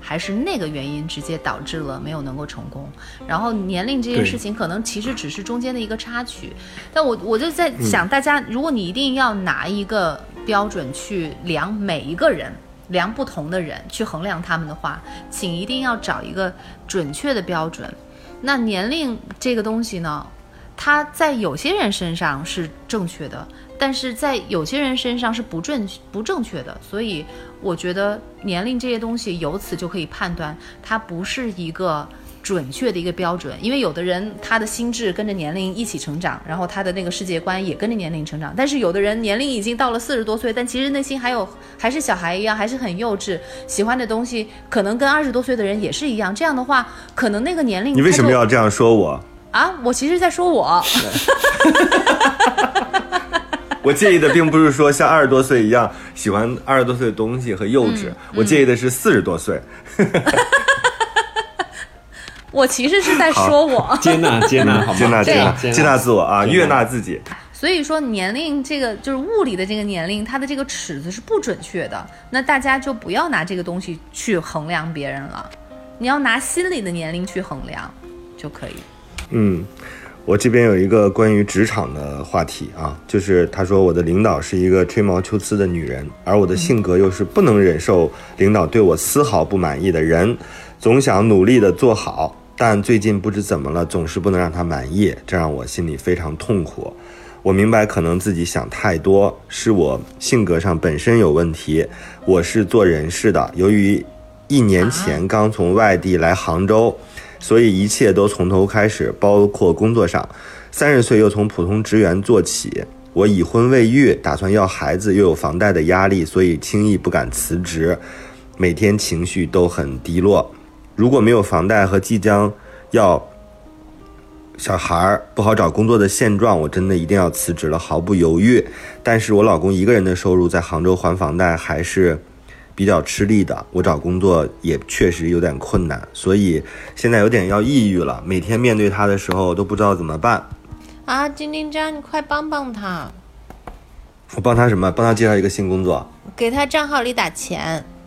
还是那个原因直接导致了没有能够成功。然后年龄这件事情，可能其实只是中间的一个插曲。但我我就在想，大家如果你一定要拿一个。标准去量每一个人，量不同的人去衡量他们的话，请一定要找一个准确的标准。那年龄这个东西呢，它在有些人身上是正确的，但是在有些人身上是不正不正确的。所以我觉得年龄这些东西，由此就可以判断它不是一个。准确的一个标准，因为有的人他的心智跟着年龄一起成长，然后他的那个世界观也跟着年龄成长。但是有的人年龄已经到了四十多岁，但其实内心还有还是小孩一样，还是很幼稚，喜欢的东西可能跟二十多岁的人也是一样。这样的话，可能那个年龄你为什么要这样说我啊？我其实在说我，我介意的并不是说像二十多岁一样喜欢二十多岁的东西和幼稚，我介意的是四十多岁。我其实是在说我 接纳接纳接纳接纳接纳自我啊，悦纳自己。所以说年龄这个就是物理的这个年龄，它的这个尺子是不准确的。那大家就不要拿这个东西去衡量别人了，你要拿心理的年龄去衡量就可以。嗯，我这边有一个关于职场的话题啊，就是他说我的领导是一个吹毛求疵的女人，而我的性格又是不能忍受领导对我丝毫不满意的人。总想努力的做好，但最近不知怎么了，总是不能让他满意，这让我心里非常痛苦。我明白，可能自己想太多，是我性格上本身有问题。我是做人事的，由于一年前刚从外地来杭州，所以一切都从头开始，包括工作上。三十岁又从普通职员做起，我已婚未育，打算要孩子，又有房贷的压力，所以轻易不敢辞职，每天情绪都很低落。如果没有房贷和即将要小孩儿不好找工作的现状，我真的一定要辞职了，毫不犹豫。但是我老公一个人的收入在杭州还房贷还是比较吃力的，我找工作也确实有点困难，所以现在有点要抑郁了。每天面对他的时候都不知道怎么办。啊，金丁张，你快帮帮他！我帮他什么？帮他介绍一个新工作？给他账号里打钱。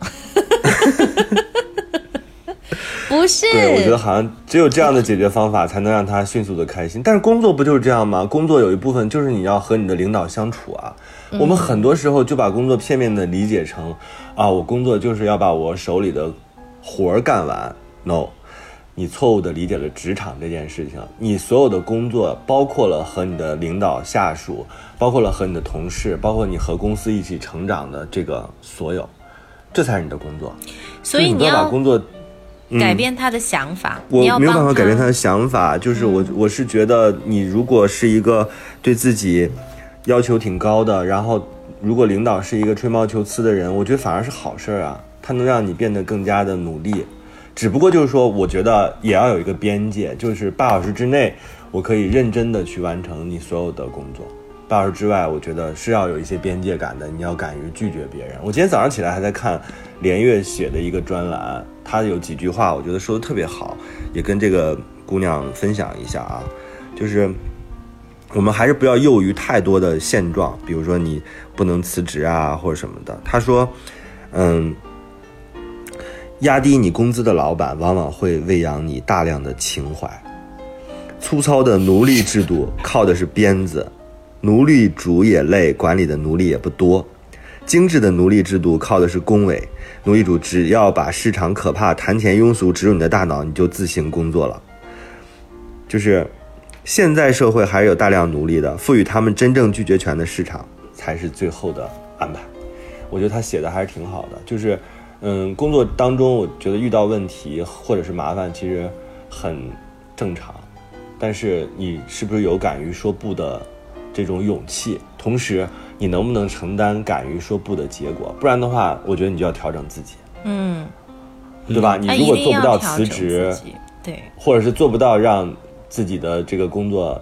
不是，对我觉得好像只有这样的解决方法才能让他迅速的开心。但是工作不就是这样吗？工作有一部分就是你要和你的领导相处啊。我们很多时候就把工作片面的理解成，啊，我工作就是要把我手里的活儿干完。No，你错误的理解了职场这件事情。你所有的工作包括了和你的领导、下属，包括了和你的同事，包括你和公司一起成长的这个所有，这才是你的工作。所以你要把工作。改变他的想法，我没有办法改变他的想法。就是我，我是觉得你如果是一个对自己要求挺高的，然后如果领导是一个吹毛求疵的人，我觉得反而是好事儿啊，他能让你变得更加的努力。只不过就是说，我觉得也要有一个边界，就是八小时之内，我可以认真的去完成你所有的工作。八小时之外，我觉得是要有一些边界感的，你要敢于拒绝别人。我今天早上起来还在看连月写的一个专栏。他有几句话，我觉得说的特别好，也跟这个姑娘分享一下啊。就是我们还是不要囿于太多的现状，比如说你不能辞职啊，或者什么的。他说，嗯，压低你工资的老板往往会喂养你大量的情怀。粗糙的奴隶制度靠的是鞭子，奴隶主也累，管理的奴隶也不多。精致的奴隶制度靠的是恭维，奴隶主只要把市场可怕、谈钱庸俗植入你的大脑，你就自行工作了。就是现在社会还是有大量奴隶的，赋予他们真正拒绝权的市场才是最后的安排。我觉得他写的还是挺好的，就是，嗯，工作当中我觉得遇到问题或者是麻烦，其实很正常，但是你是不是有敢于说不的这种勇气？同时，你能不能承担敢于说不的结果？不然的话，我觉得你就要调整自己，嗯，对吧？你如果做不到辞职对，或者是做不到让自己的这个工作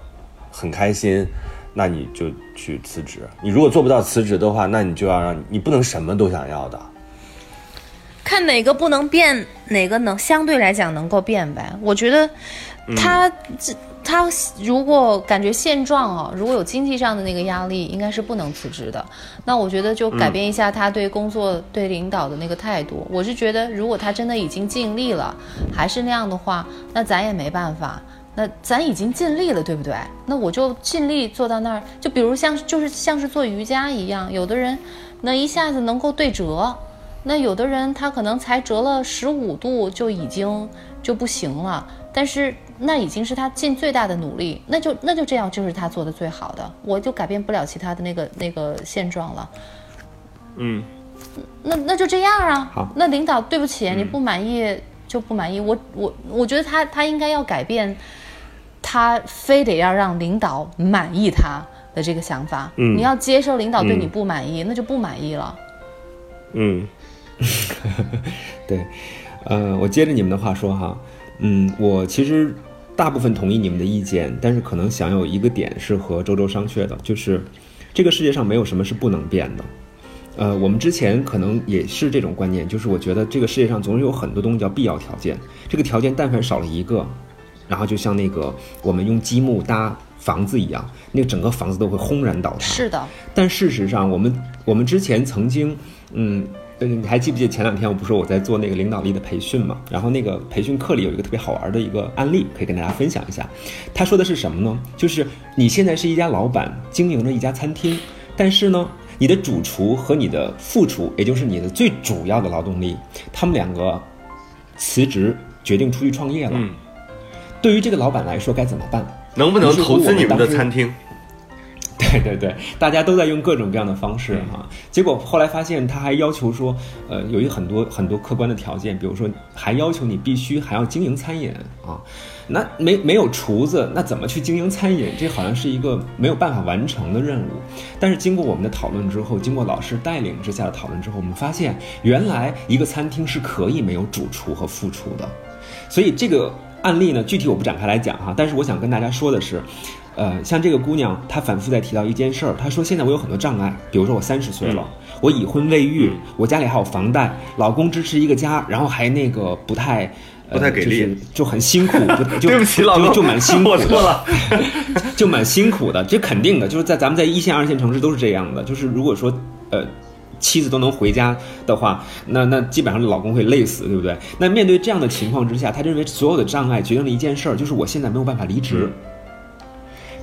很开心，那你就去辞职。你如果做不到辞职的话，那你就要让你不能什么都想要的。看哪个不能变，哪个能相对来讲能够变呗。我觉得他这、他如果感觉现状啊，如果有经济上的那个压力，应该是不能辞职的。那我觉得就改变一下他对工作、对领导的那个态度。我是觉得，如果他真的已经尽力了，还是那样的话，那咱也没办法。那咱已经尽力了，对不对？那我就尽力做到那儿。就比如像就是像是做瑜伽一样，有的人那一下子能够对折，那有的人他可能才折了十五度就已经就不行了，但是那已经是他尽最大的努力，那就那就这样就是他做的最好的，我就改变不了其他的那个那个现状了。嗯，那那就这样啊。好那领导对不起，你不满意就不满意。我我我觉得他他应该要改变，他非得要让领导满意他的这个想法。嗯你要接受领导对你嗯不满意，那就不满意了。嗯 对，呃，我接着你们的话说哈，嗯，我其实大部分同意你们的意见，但是可能想有一个点是和周周商榷的，就是这个世界上没有什么是不能变的。呃，我们之前可能也是这种观念，就是我觉得这个世界上总是有很多东西叫必要条件，这个条件但凡少了一个，然后就像那个我们用积木搭房子一样，那个整个房子都会轰然倒塌。是的，但事实上，我们我们之前曾经，嗯，呃你还记不记得前两天我不是说我在做那个领导力的培训嘛？然后那个培训课里有一个特别好玩的一个案例，可以跟大家分享一下。他说的是什么呢？就是你现在是一家老板，经营着一家餐厅，但是呢，你的主厨和你的副厨，也就是你的最主要的劳动力，他们两个辞职，决定出去创业了。嗯，对于这个老板来说，该怎么办？能不能投资你们的餐厅？对对对，大家都在用各种各样的方式哈、结果后来发现，他还要求说，呃，有一很多很多客观的条件，比如说还要求你必须还要经营餐饮啊，那没没有厨子，那怎么去经营餐饮？这好像是一个没有办法完成的任务。但是经过我们的讨论之后，经过老师带领之下的讨论之后，我们发现原来一个餐厅是可以没有主厨和副厨的。所以这个案例呢，具体我不展开来讲哈，但是我想跟大家说的是，呃，像这个姑娘，她反复在提到一件事儿，她说现在我有很多障碍，比如说我三十岁了，我已婚未育，我家里还有房贷，老公支持一个家，然后还那个不太。呃不太给力就是就很辛苦，对不起，老公，就就蛮辛苦的，我错了。就蛮辛苦的，这肯定的，就是在咱们在一线、二线城市都是这样的。就是如果说，呃，妻子都能回家的话，那那基本上老公会累死，对不对？那面对这样的情况之下，他认为所有的障碍决定了一件事儿，就是我现在没有办法离职。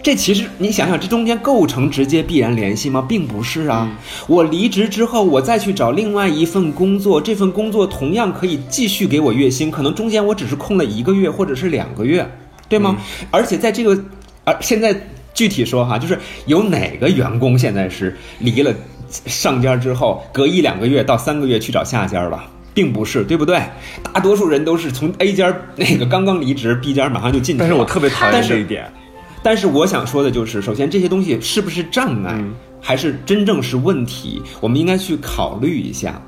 这其实你想想，这中间构成直接必然联系吗？并不是啊。我离职之后，我再去找另外一份工作，这份工作同样可以继续给我月薪，可能中间我只是空了一个月或者是两个月，对吗？而且在这个，而现在具体说哈，就是有哪个员工现在是离了上家之后，隔一两个月到三个月去找下家吧？并不是，对不对？大多数人都是从 A 家那个刚刚离职，B 家马上就进去了。但是我特别讨厌这一点。但是我想说的就是，首先这些东西是不是障碍，还是真正是问题，我们应该去考虑一下。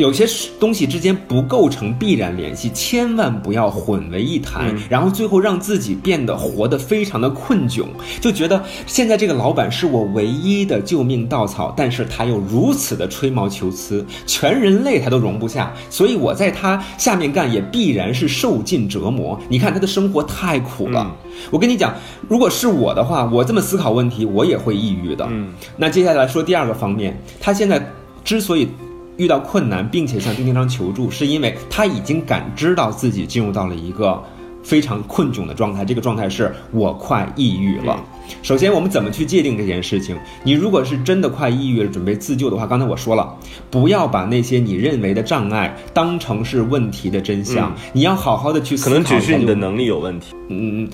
有些东西之间不构成必然联系，千万不要混为一谈，然后最后让自己变得活得非常的困窘，就觉得现在这个老板是我唯一的救命稻草，但是他又如此的吹毛求疵，全人类他都容不下，所以我在他下面干也必然是受尽折磨。你看他的生活太苦了。我跟你讲，如果是我的话，我这么思考问题，我也会抑郁的。嗯，那接下来说第二个方面，他现在之所以遇到困难，并且向丁丁章求助，是因为他已经感知到自己进入到了一个非常困窘的状态，这个状态是我快抑郁了。首先，我们怎么去界定这件事情？你如果是真的快抑郁了，准备自救的话，刚才我说了，不要把那些你认为的障碍当成是问题的真相，你要好好的去思考可。能只是你的能力有问题。嗯，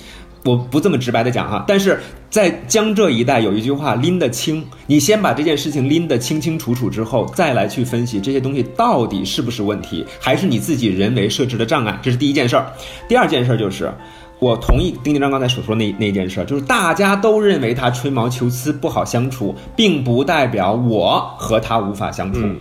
我不这么直白的讲哈，但是在江浙一带有一句话拎得清，你先把这件事情拎得清清楚楚之后，再来去分析这些东西到底是不是问题，还是你自己人为设置的障碍，这是第一件事儿。第二件事儿就是。我同意丁丁章刚才所说那那件事儿，就是大家都认为他吹毛求疵不好相处，并不代表我和他无法相处，嗯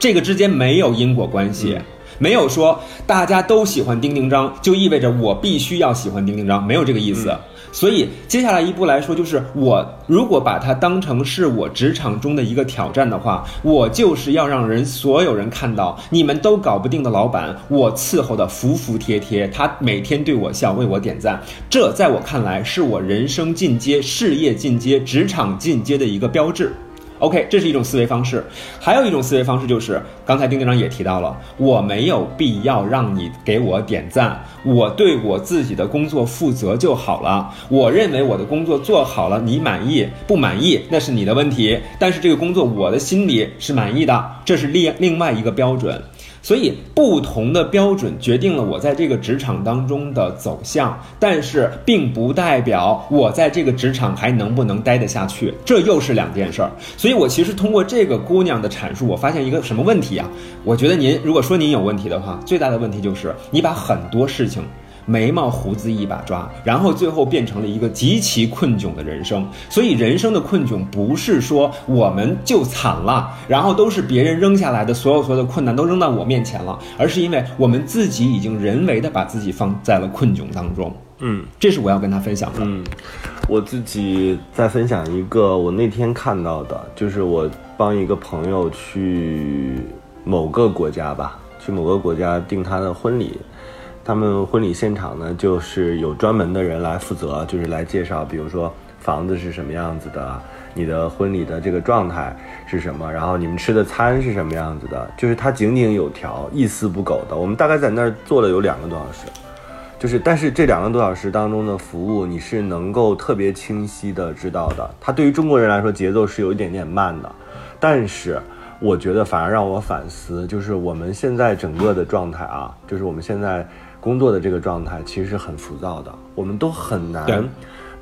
这个之间没有因果关系。没有说大家都喜欢丁丁章，就意味着我必须要喜欢丁丁章，没有这个意思。所以接下来一步来说，就是我如果把它当成是我职场中的一个挑战的话，我就是要让人所有人看到，你们都搞不定的老板，我伺候的服服帖帖，他每天对我笑，为我点赞，这在我看来是我人生进阶、事业进阶、职场进阶的一个标志。OK，这是一种思维方式，还有一种思维方式就是，刚才丁队长也提到了，我没有必要让你给我点赞，我对我自己的工作负责就好了。我认为我的工作做好了，你满意不满意那是你的问题，但是这个工作我的心里是满意的，这是另另外一个标准。所以，不同的标准决定了我在这个职场当中的走向，但是并不代表我在这个职场还能不能待得下去，这又是两件事儿。所以我其实通过这个姑娘的阐述，我发现一个什么问题啊？我觉得您如果说您有问题的话，最大的问题就是你把很多事情。眉毛胡子一把抓，然后最后变成了一个极其困窘的人生。所以人生的困窘不是说我们就惨了，然后都是别人扔下来的所有所有的困难都扔到我面前了，而是因为我们自己已经人为的把自己放在了困窘当中。嗯这是我要跟他分享的。嗯，我自己再分享一个我那天看到的，就是我帮一个朋友去某个国家吧，去某个国家订他的婚礼。他们婚礼现场呢，就是有专门的人来负责，就是来介绍，比如说房子是什么样子的，你的婚礼的这个状态是什么，然后你们吃的餐是什么样子的，就是它井井有条，一丝不苟的。我们大概在那儿坐了有两个多小时，就是但是这两个多小时当中的服务，你是能够特别清晰的知道的。它对于中国人来说节奏是有一点点慢的，但是。我觉得反而让我反思，就是我们现在整个的状态啊，就是我们现在工作的这个状态，其实是很浮躁的。我们都很难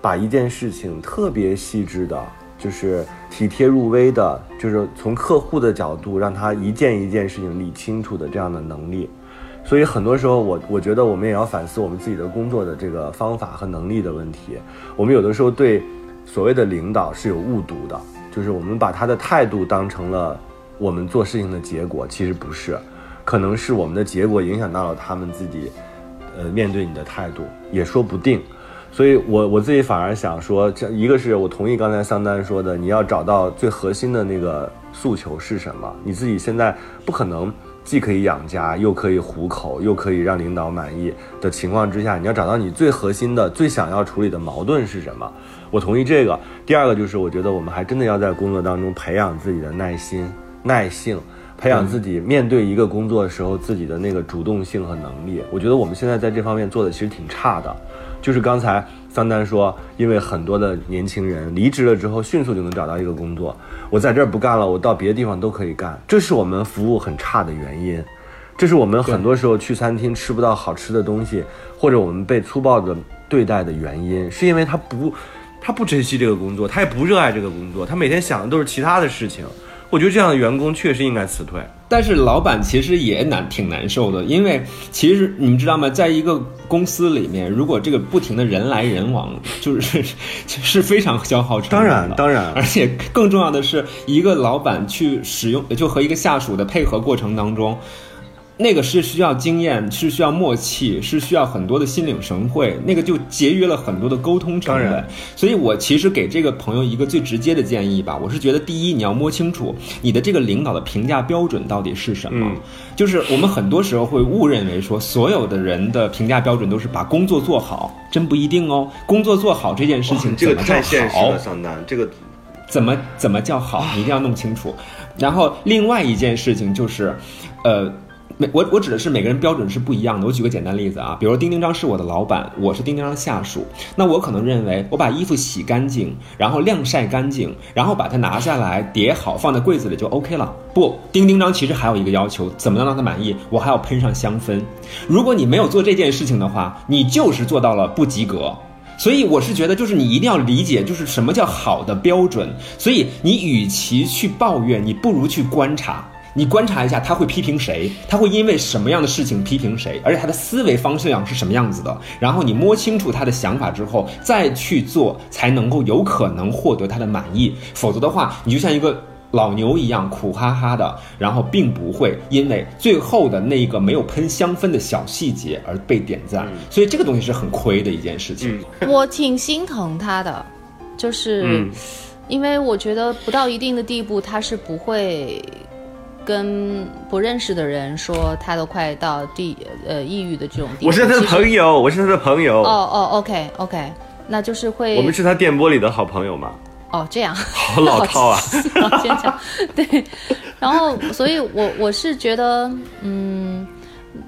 把一件事情特别细致的，就是体贴入微的，就是从客户的角度让他一件一件事情理清楚的这样的能力。所以很多时候我，我觉得我们也要反思我们自己的工作的这个方法和能力的问题。我们有的时候对所谓的领导是有误读的，就是我们把他的态度当成了我们做事情的结果，其实不是，可能是我们的结果影响到了他们自己，呃，面对你的态度也说不定。所以我我自己反而想说，这一个是我同意刚才桑丹说的，你要找到最核心的那个诉求是什么。你自己现在不可能既可以养家，又可以糊口，又可以让领导满意的情况之下，你要找到你最核心的、最想要处理的矛盾是什么。我同意这个。第二个就是，我觉得我们还真的要在工作当中培养自己的耐心、耐性，培养自己面对一个工作的时候自己的那个主动性和能力。我觉得我们现在在这方面做的其实挺差的。就是刚才桑丹说，因为很多的年轻人离职了之后，迅速就能找到一个工作。我在这儿不干了，我到别的地方都可以干，这是我们服务很差的原因。这是我们很多时候去餐厅吃不到好吃的东西，或者我们被粗暴的对待的原因，是因为他不，他不珍惜这个工作，他也不热爱这个工作，他每天想的都是其他的事情。我觉得这样的员工确实应该辞退。但是老板其实也难挺难受的，因为其实你们知道吗，在一个公司里面，如果这个不停的人来人往，就是 是非常消耗成本当的。然当然而且更重要的是，一个老板去使用，就和一个下属的配合过程当中。那个是需要经验，是需要默契，是需要很多的心领神会，那个就节约了很多的沟通成本。所以我其实给这个朋友一个最直接的建议吧，我是觉得第一，你要摸清楚你的这个领导的评价标准到底是什么。嗯就是我们很多时候会误认为说，所有的人的评价标准都是把工作做好，真不一定哦。工作做好这件事情怎么叫太现实好了，？桑丹，这个怎么怎么叫好，你一定要弄清楚。然后另外一件事情就是，呃，每我我指的是每个人标准是不一样的。我举个简单例子啊，比如丁丁张是我的老板，我是丁丁张下属，那我可能认为我把衣服洗干净，然后晾晒干净，然后把它拿下来叠好放在柜子里就 OK 了。不，丁丁张其实还有一个要求，怎么能让他满意？我还要喷上香氛。如果你没有做这件事情的话，你就是做到了不及格。所以我是觉得，就是你一定要理解，就是什么叫好的标准。所以你与其去抱怨，你不如去观察。你观察一下他会批评谁，他会因为什么样的事情批评谁，而且他的思维方向是什么样子的。然后你摸清楚他的想法之后，再去做，才能够有可能获得他的满意。否则的话，你就像一个老牛一样苦哈哈的，然后并不会因为最后的那一个没有喷香氛的小细节而被点赞。所以这个东西是很亏的一件事情。我挺心疼他的，就是因为我觉得不到一定的地步，他是不会。跟不认识的人说，他都快到地呃抑郁的这种地步。我是他的朋友，我是他的朋友。哦哦，OK OK，那就是会。我们是他电波里的好朋友嘛？哦，这样。好老套啊！老坚强对，然后，所以我我是觉得，嗯。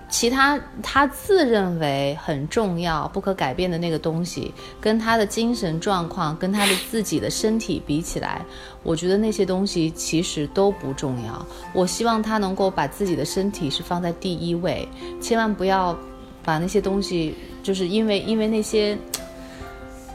其他他自认为很重要、不可改变的那个东西，跟他的精神状况、跟他的自己的身体比起来，我觉得那些东西其实都不重要。我希望他能够把自己的身体是放在第一位，千万不要把那些东西，就是因为因为那些，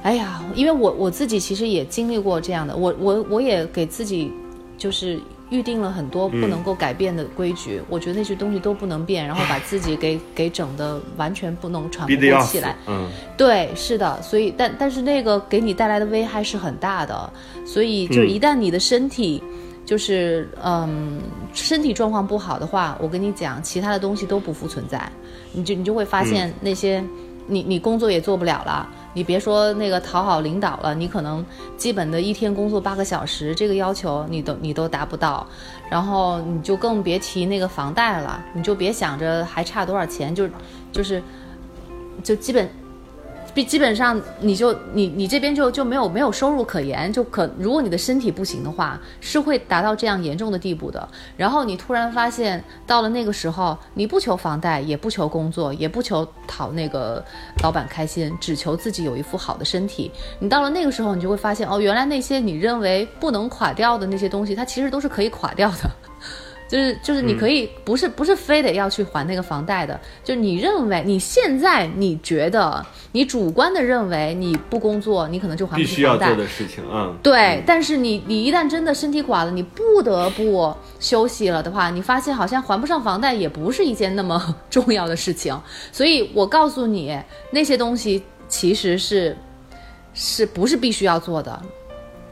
哎呀，因为我我自己其实也经历过这样的，我我我也给自己就是。预定了很多不能够改变的规矩，我觉得那些东西都不能变，然后把自己给 给整的完全不能喘不过气来。嗯，对，是的，所以但但是那个给你带来的危害是很大的，所以就是一旦你的身体就是嗯身体状况不好的话，我跟你讲，其他的东西都不复存在，你就你就会发现那些你你工作也做不了了。你别说那个讨好领导了，你可能基本的一天工作八个小时，这个要求你都你都达不到，然后你就更别提那个房贷了，你就别想着还差多少钱，就就是，就基本。基本上你就你你这边就就没有没有收入可言，就可如果你的身体不行的话，是会达到这样严重的地步的。然后你突然发现到了那个时候，你不求房贷，也不求工作，也不求讨那个老板开心，只求自己有一副好的身体。你到了那个时候，你就会发现哦，原来那些你认为不能垮掉的那些东西，它其实都是可以垮掉的。就是就是你可以不是不是非得要去还那个房贷的，就是你认为你现在你觉得你主观的认为你不工作你可能就还不起房贷。必须要做的事情，嗯，对。但是你你一旦真的身体垮了，你不得不休息了的话，你发现好像还不上房贷也不是一件那么 重要的事情。所以我告诉你，那些东西其实是是不是必须要做的，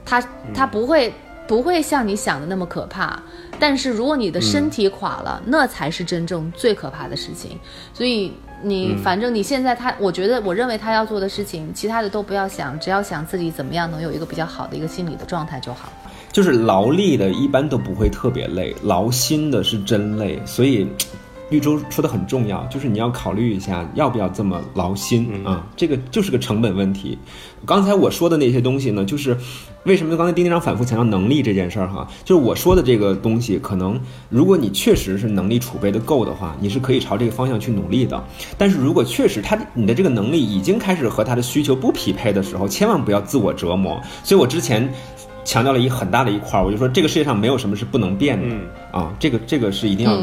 它它不会不会像你想的那么可怕。但是如果你的身体垮了，那才是真正最可怕的事情。所以你反正你现在他，我觉得我认为他要做的事情，其他的都不要想，只要想自己怎么样能有一个比较好的一个心理的状态就好。就是劳力的一般都不会特别累，劳心的是真累。所以。绿洲说的很重要，就是你要考虑一下要不要这么劳心啊，这个就是个成本问题。刚才我说的那些东西呢，就是为什么刚才丁丁长反复强调能力这件事儿哈，就是我说的这个东西，可能如果你确实是能力储备的够的话，你是可以朝这个方向去努力的。但是如果确实他你的这个能力已经开始和他的需求不匹配的时候，千万不要自我折磨。所以我之前强调了一很大的一块儿，我就说这个世界上没有什么是不能变的啊，这个这个是一定要。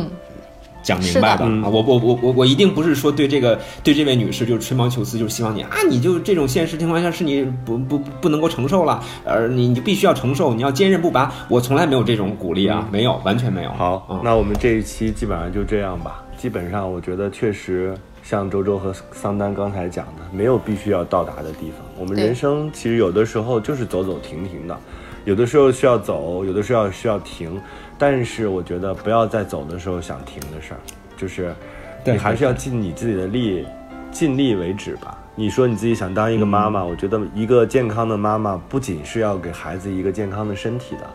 讲明白的啊！我我我我我一定不是说对这个对这位女士就是吹毛求疵，就是希望你啊，你就这种现实情况下是你不不不能够承受了，而你你就必须要承受，你要坚韧不拔。我从来没有这种鼓励啊，没有，完全没有。好，那我们这一期基本上就这样吧。基本上我觉得确实像周周和桑丹刚才讲的，没有必须要到达的地方。我们人生其实有的时候就是走走停停的，有的时候需要走，有的时候需要停。但是我觉得不要在走的时候想停的事儿，就是你还是要尽你自己的力，尽力为止吧。你说你自己想当一个妈妈，我觉得一个健康的妈妈不仅是要给孩子一个健康的身体的。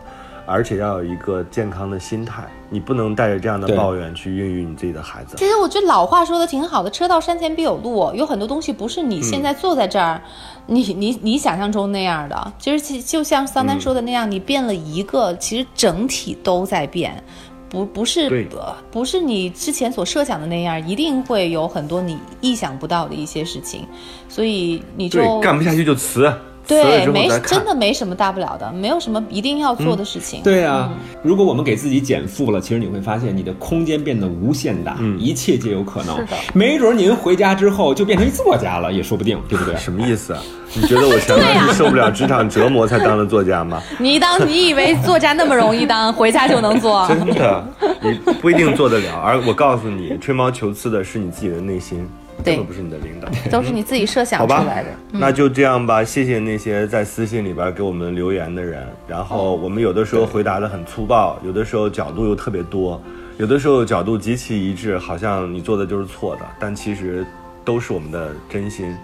而且要有一个健康的心态，你不能带着这样的抱怨去孕育你自己的孩子。其实我觉得老话说的挺好的，“车到山前必有路”，有很多东西不是你现在坐在这儿，你你你想象中那样的。其实就像桑丹说的那样，你变了一个，其实整体都在变。不不是不是你之前所设想的那样，一定会有很多你意想不到的一些事情，所以你就，干不下去就辞，对没真。的没什么大不了的，没有什么一定要做的事情。对啊，如果我们给自己减负了，其实你会发现你的空间变得无限大，一切皆有可能。是的没准您回家之后就变成一作家了，也说不定，对不对？什么意思啊？你觉得我前面是受不了职场折磨才当了作家吗？你当你以为作家那么容易当，回家就能做？真的，你不一定做得了。而我告诉你，吹毛求疵的是你自己的内心，对根本不是你的领导。都是你自己设想出来的。，那就这样吧。谢谢那些在私信里边给我们留言的人。然后我们有的时候回答的很粗暴，有的时候角度又特别多，有的时候角度极其一致，好像你做的就是错的，但其实都是我们的真心。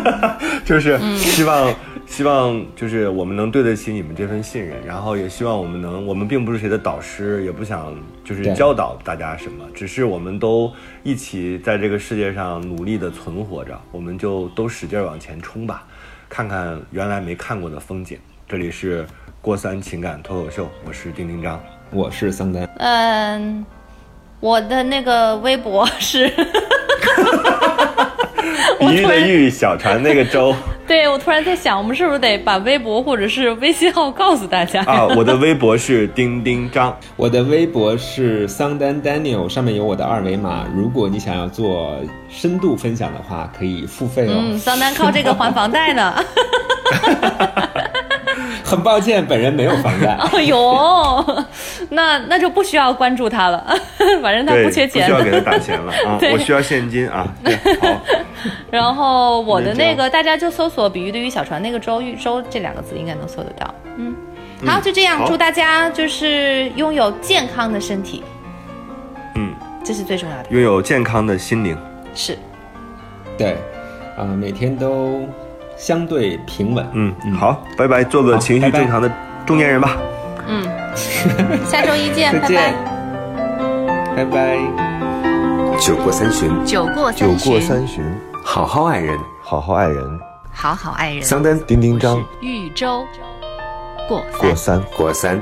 就是希望，希望就是我们能对得起你们这份信任，然后也希望我们能，我们并不是谁的导师，也不想就是教导大家什么，只是我们都一起在这个世界上努力的存活着，我们就都使劲儿往前冲吧，看看原来没看过的风景。这里是过三情感脱口秀，我是丁丁张。我是桑丹，嗯，我的那个微博是，我鱼突然的喻，小船那个舟 对我突然在想，我们是不是得把微博或者是微信号告诉大家？啊，我的微博是丁丁张。我的微博是桑丹 Daniel，上面有我的二维码。如果你想要做深度分享的话，可以付费哦。嗯，桑丹靠这个还房贷呢。很抱歉，本人没有房贷。哎呦，那那就不需要关注他了，反正他，不缺钱需。要给他打钱了 啊！我需要现金啊！对，好，然后我的那那个，大家就搜索“比喻的喻小船”那个周玉周这两个字，应该能搜得到。嗯，好，就这样，好祝大家就是拥有健康的身体，嗯，这是最重要的。拥有健康的心灵。是，对，啊、每天都相对平稳。嗯，好，拜拜，做个情绪正常的中年人吧。嗯，下周一见，拜再见拜。，拜拜。酒过三巡，酒过酒三巡，过三巡，好好爱人。好好爱人。好好爱人。桑丹丁丁张豫州过三过三。过三。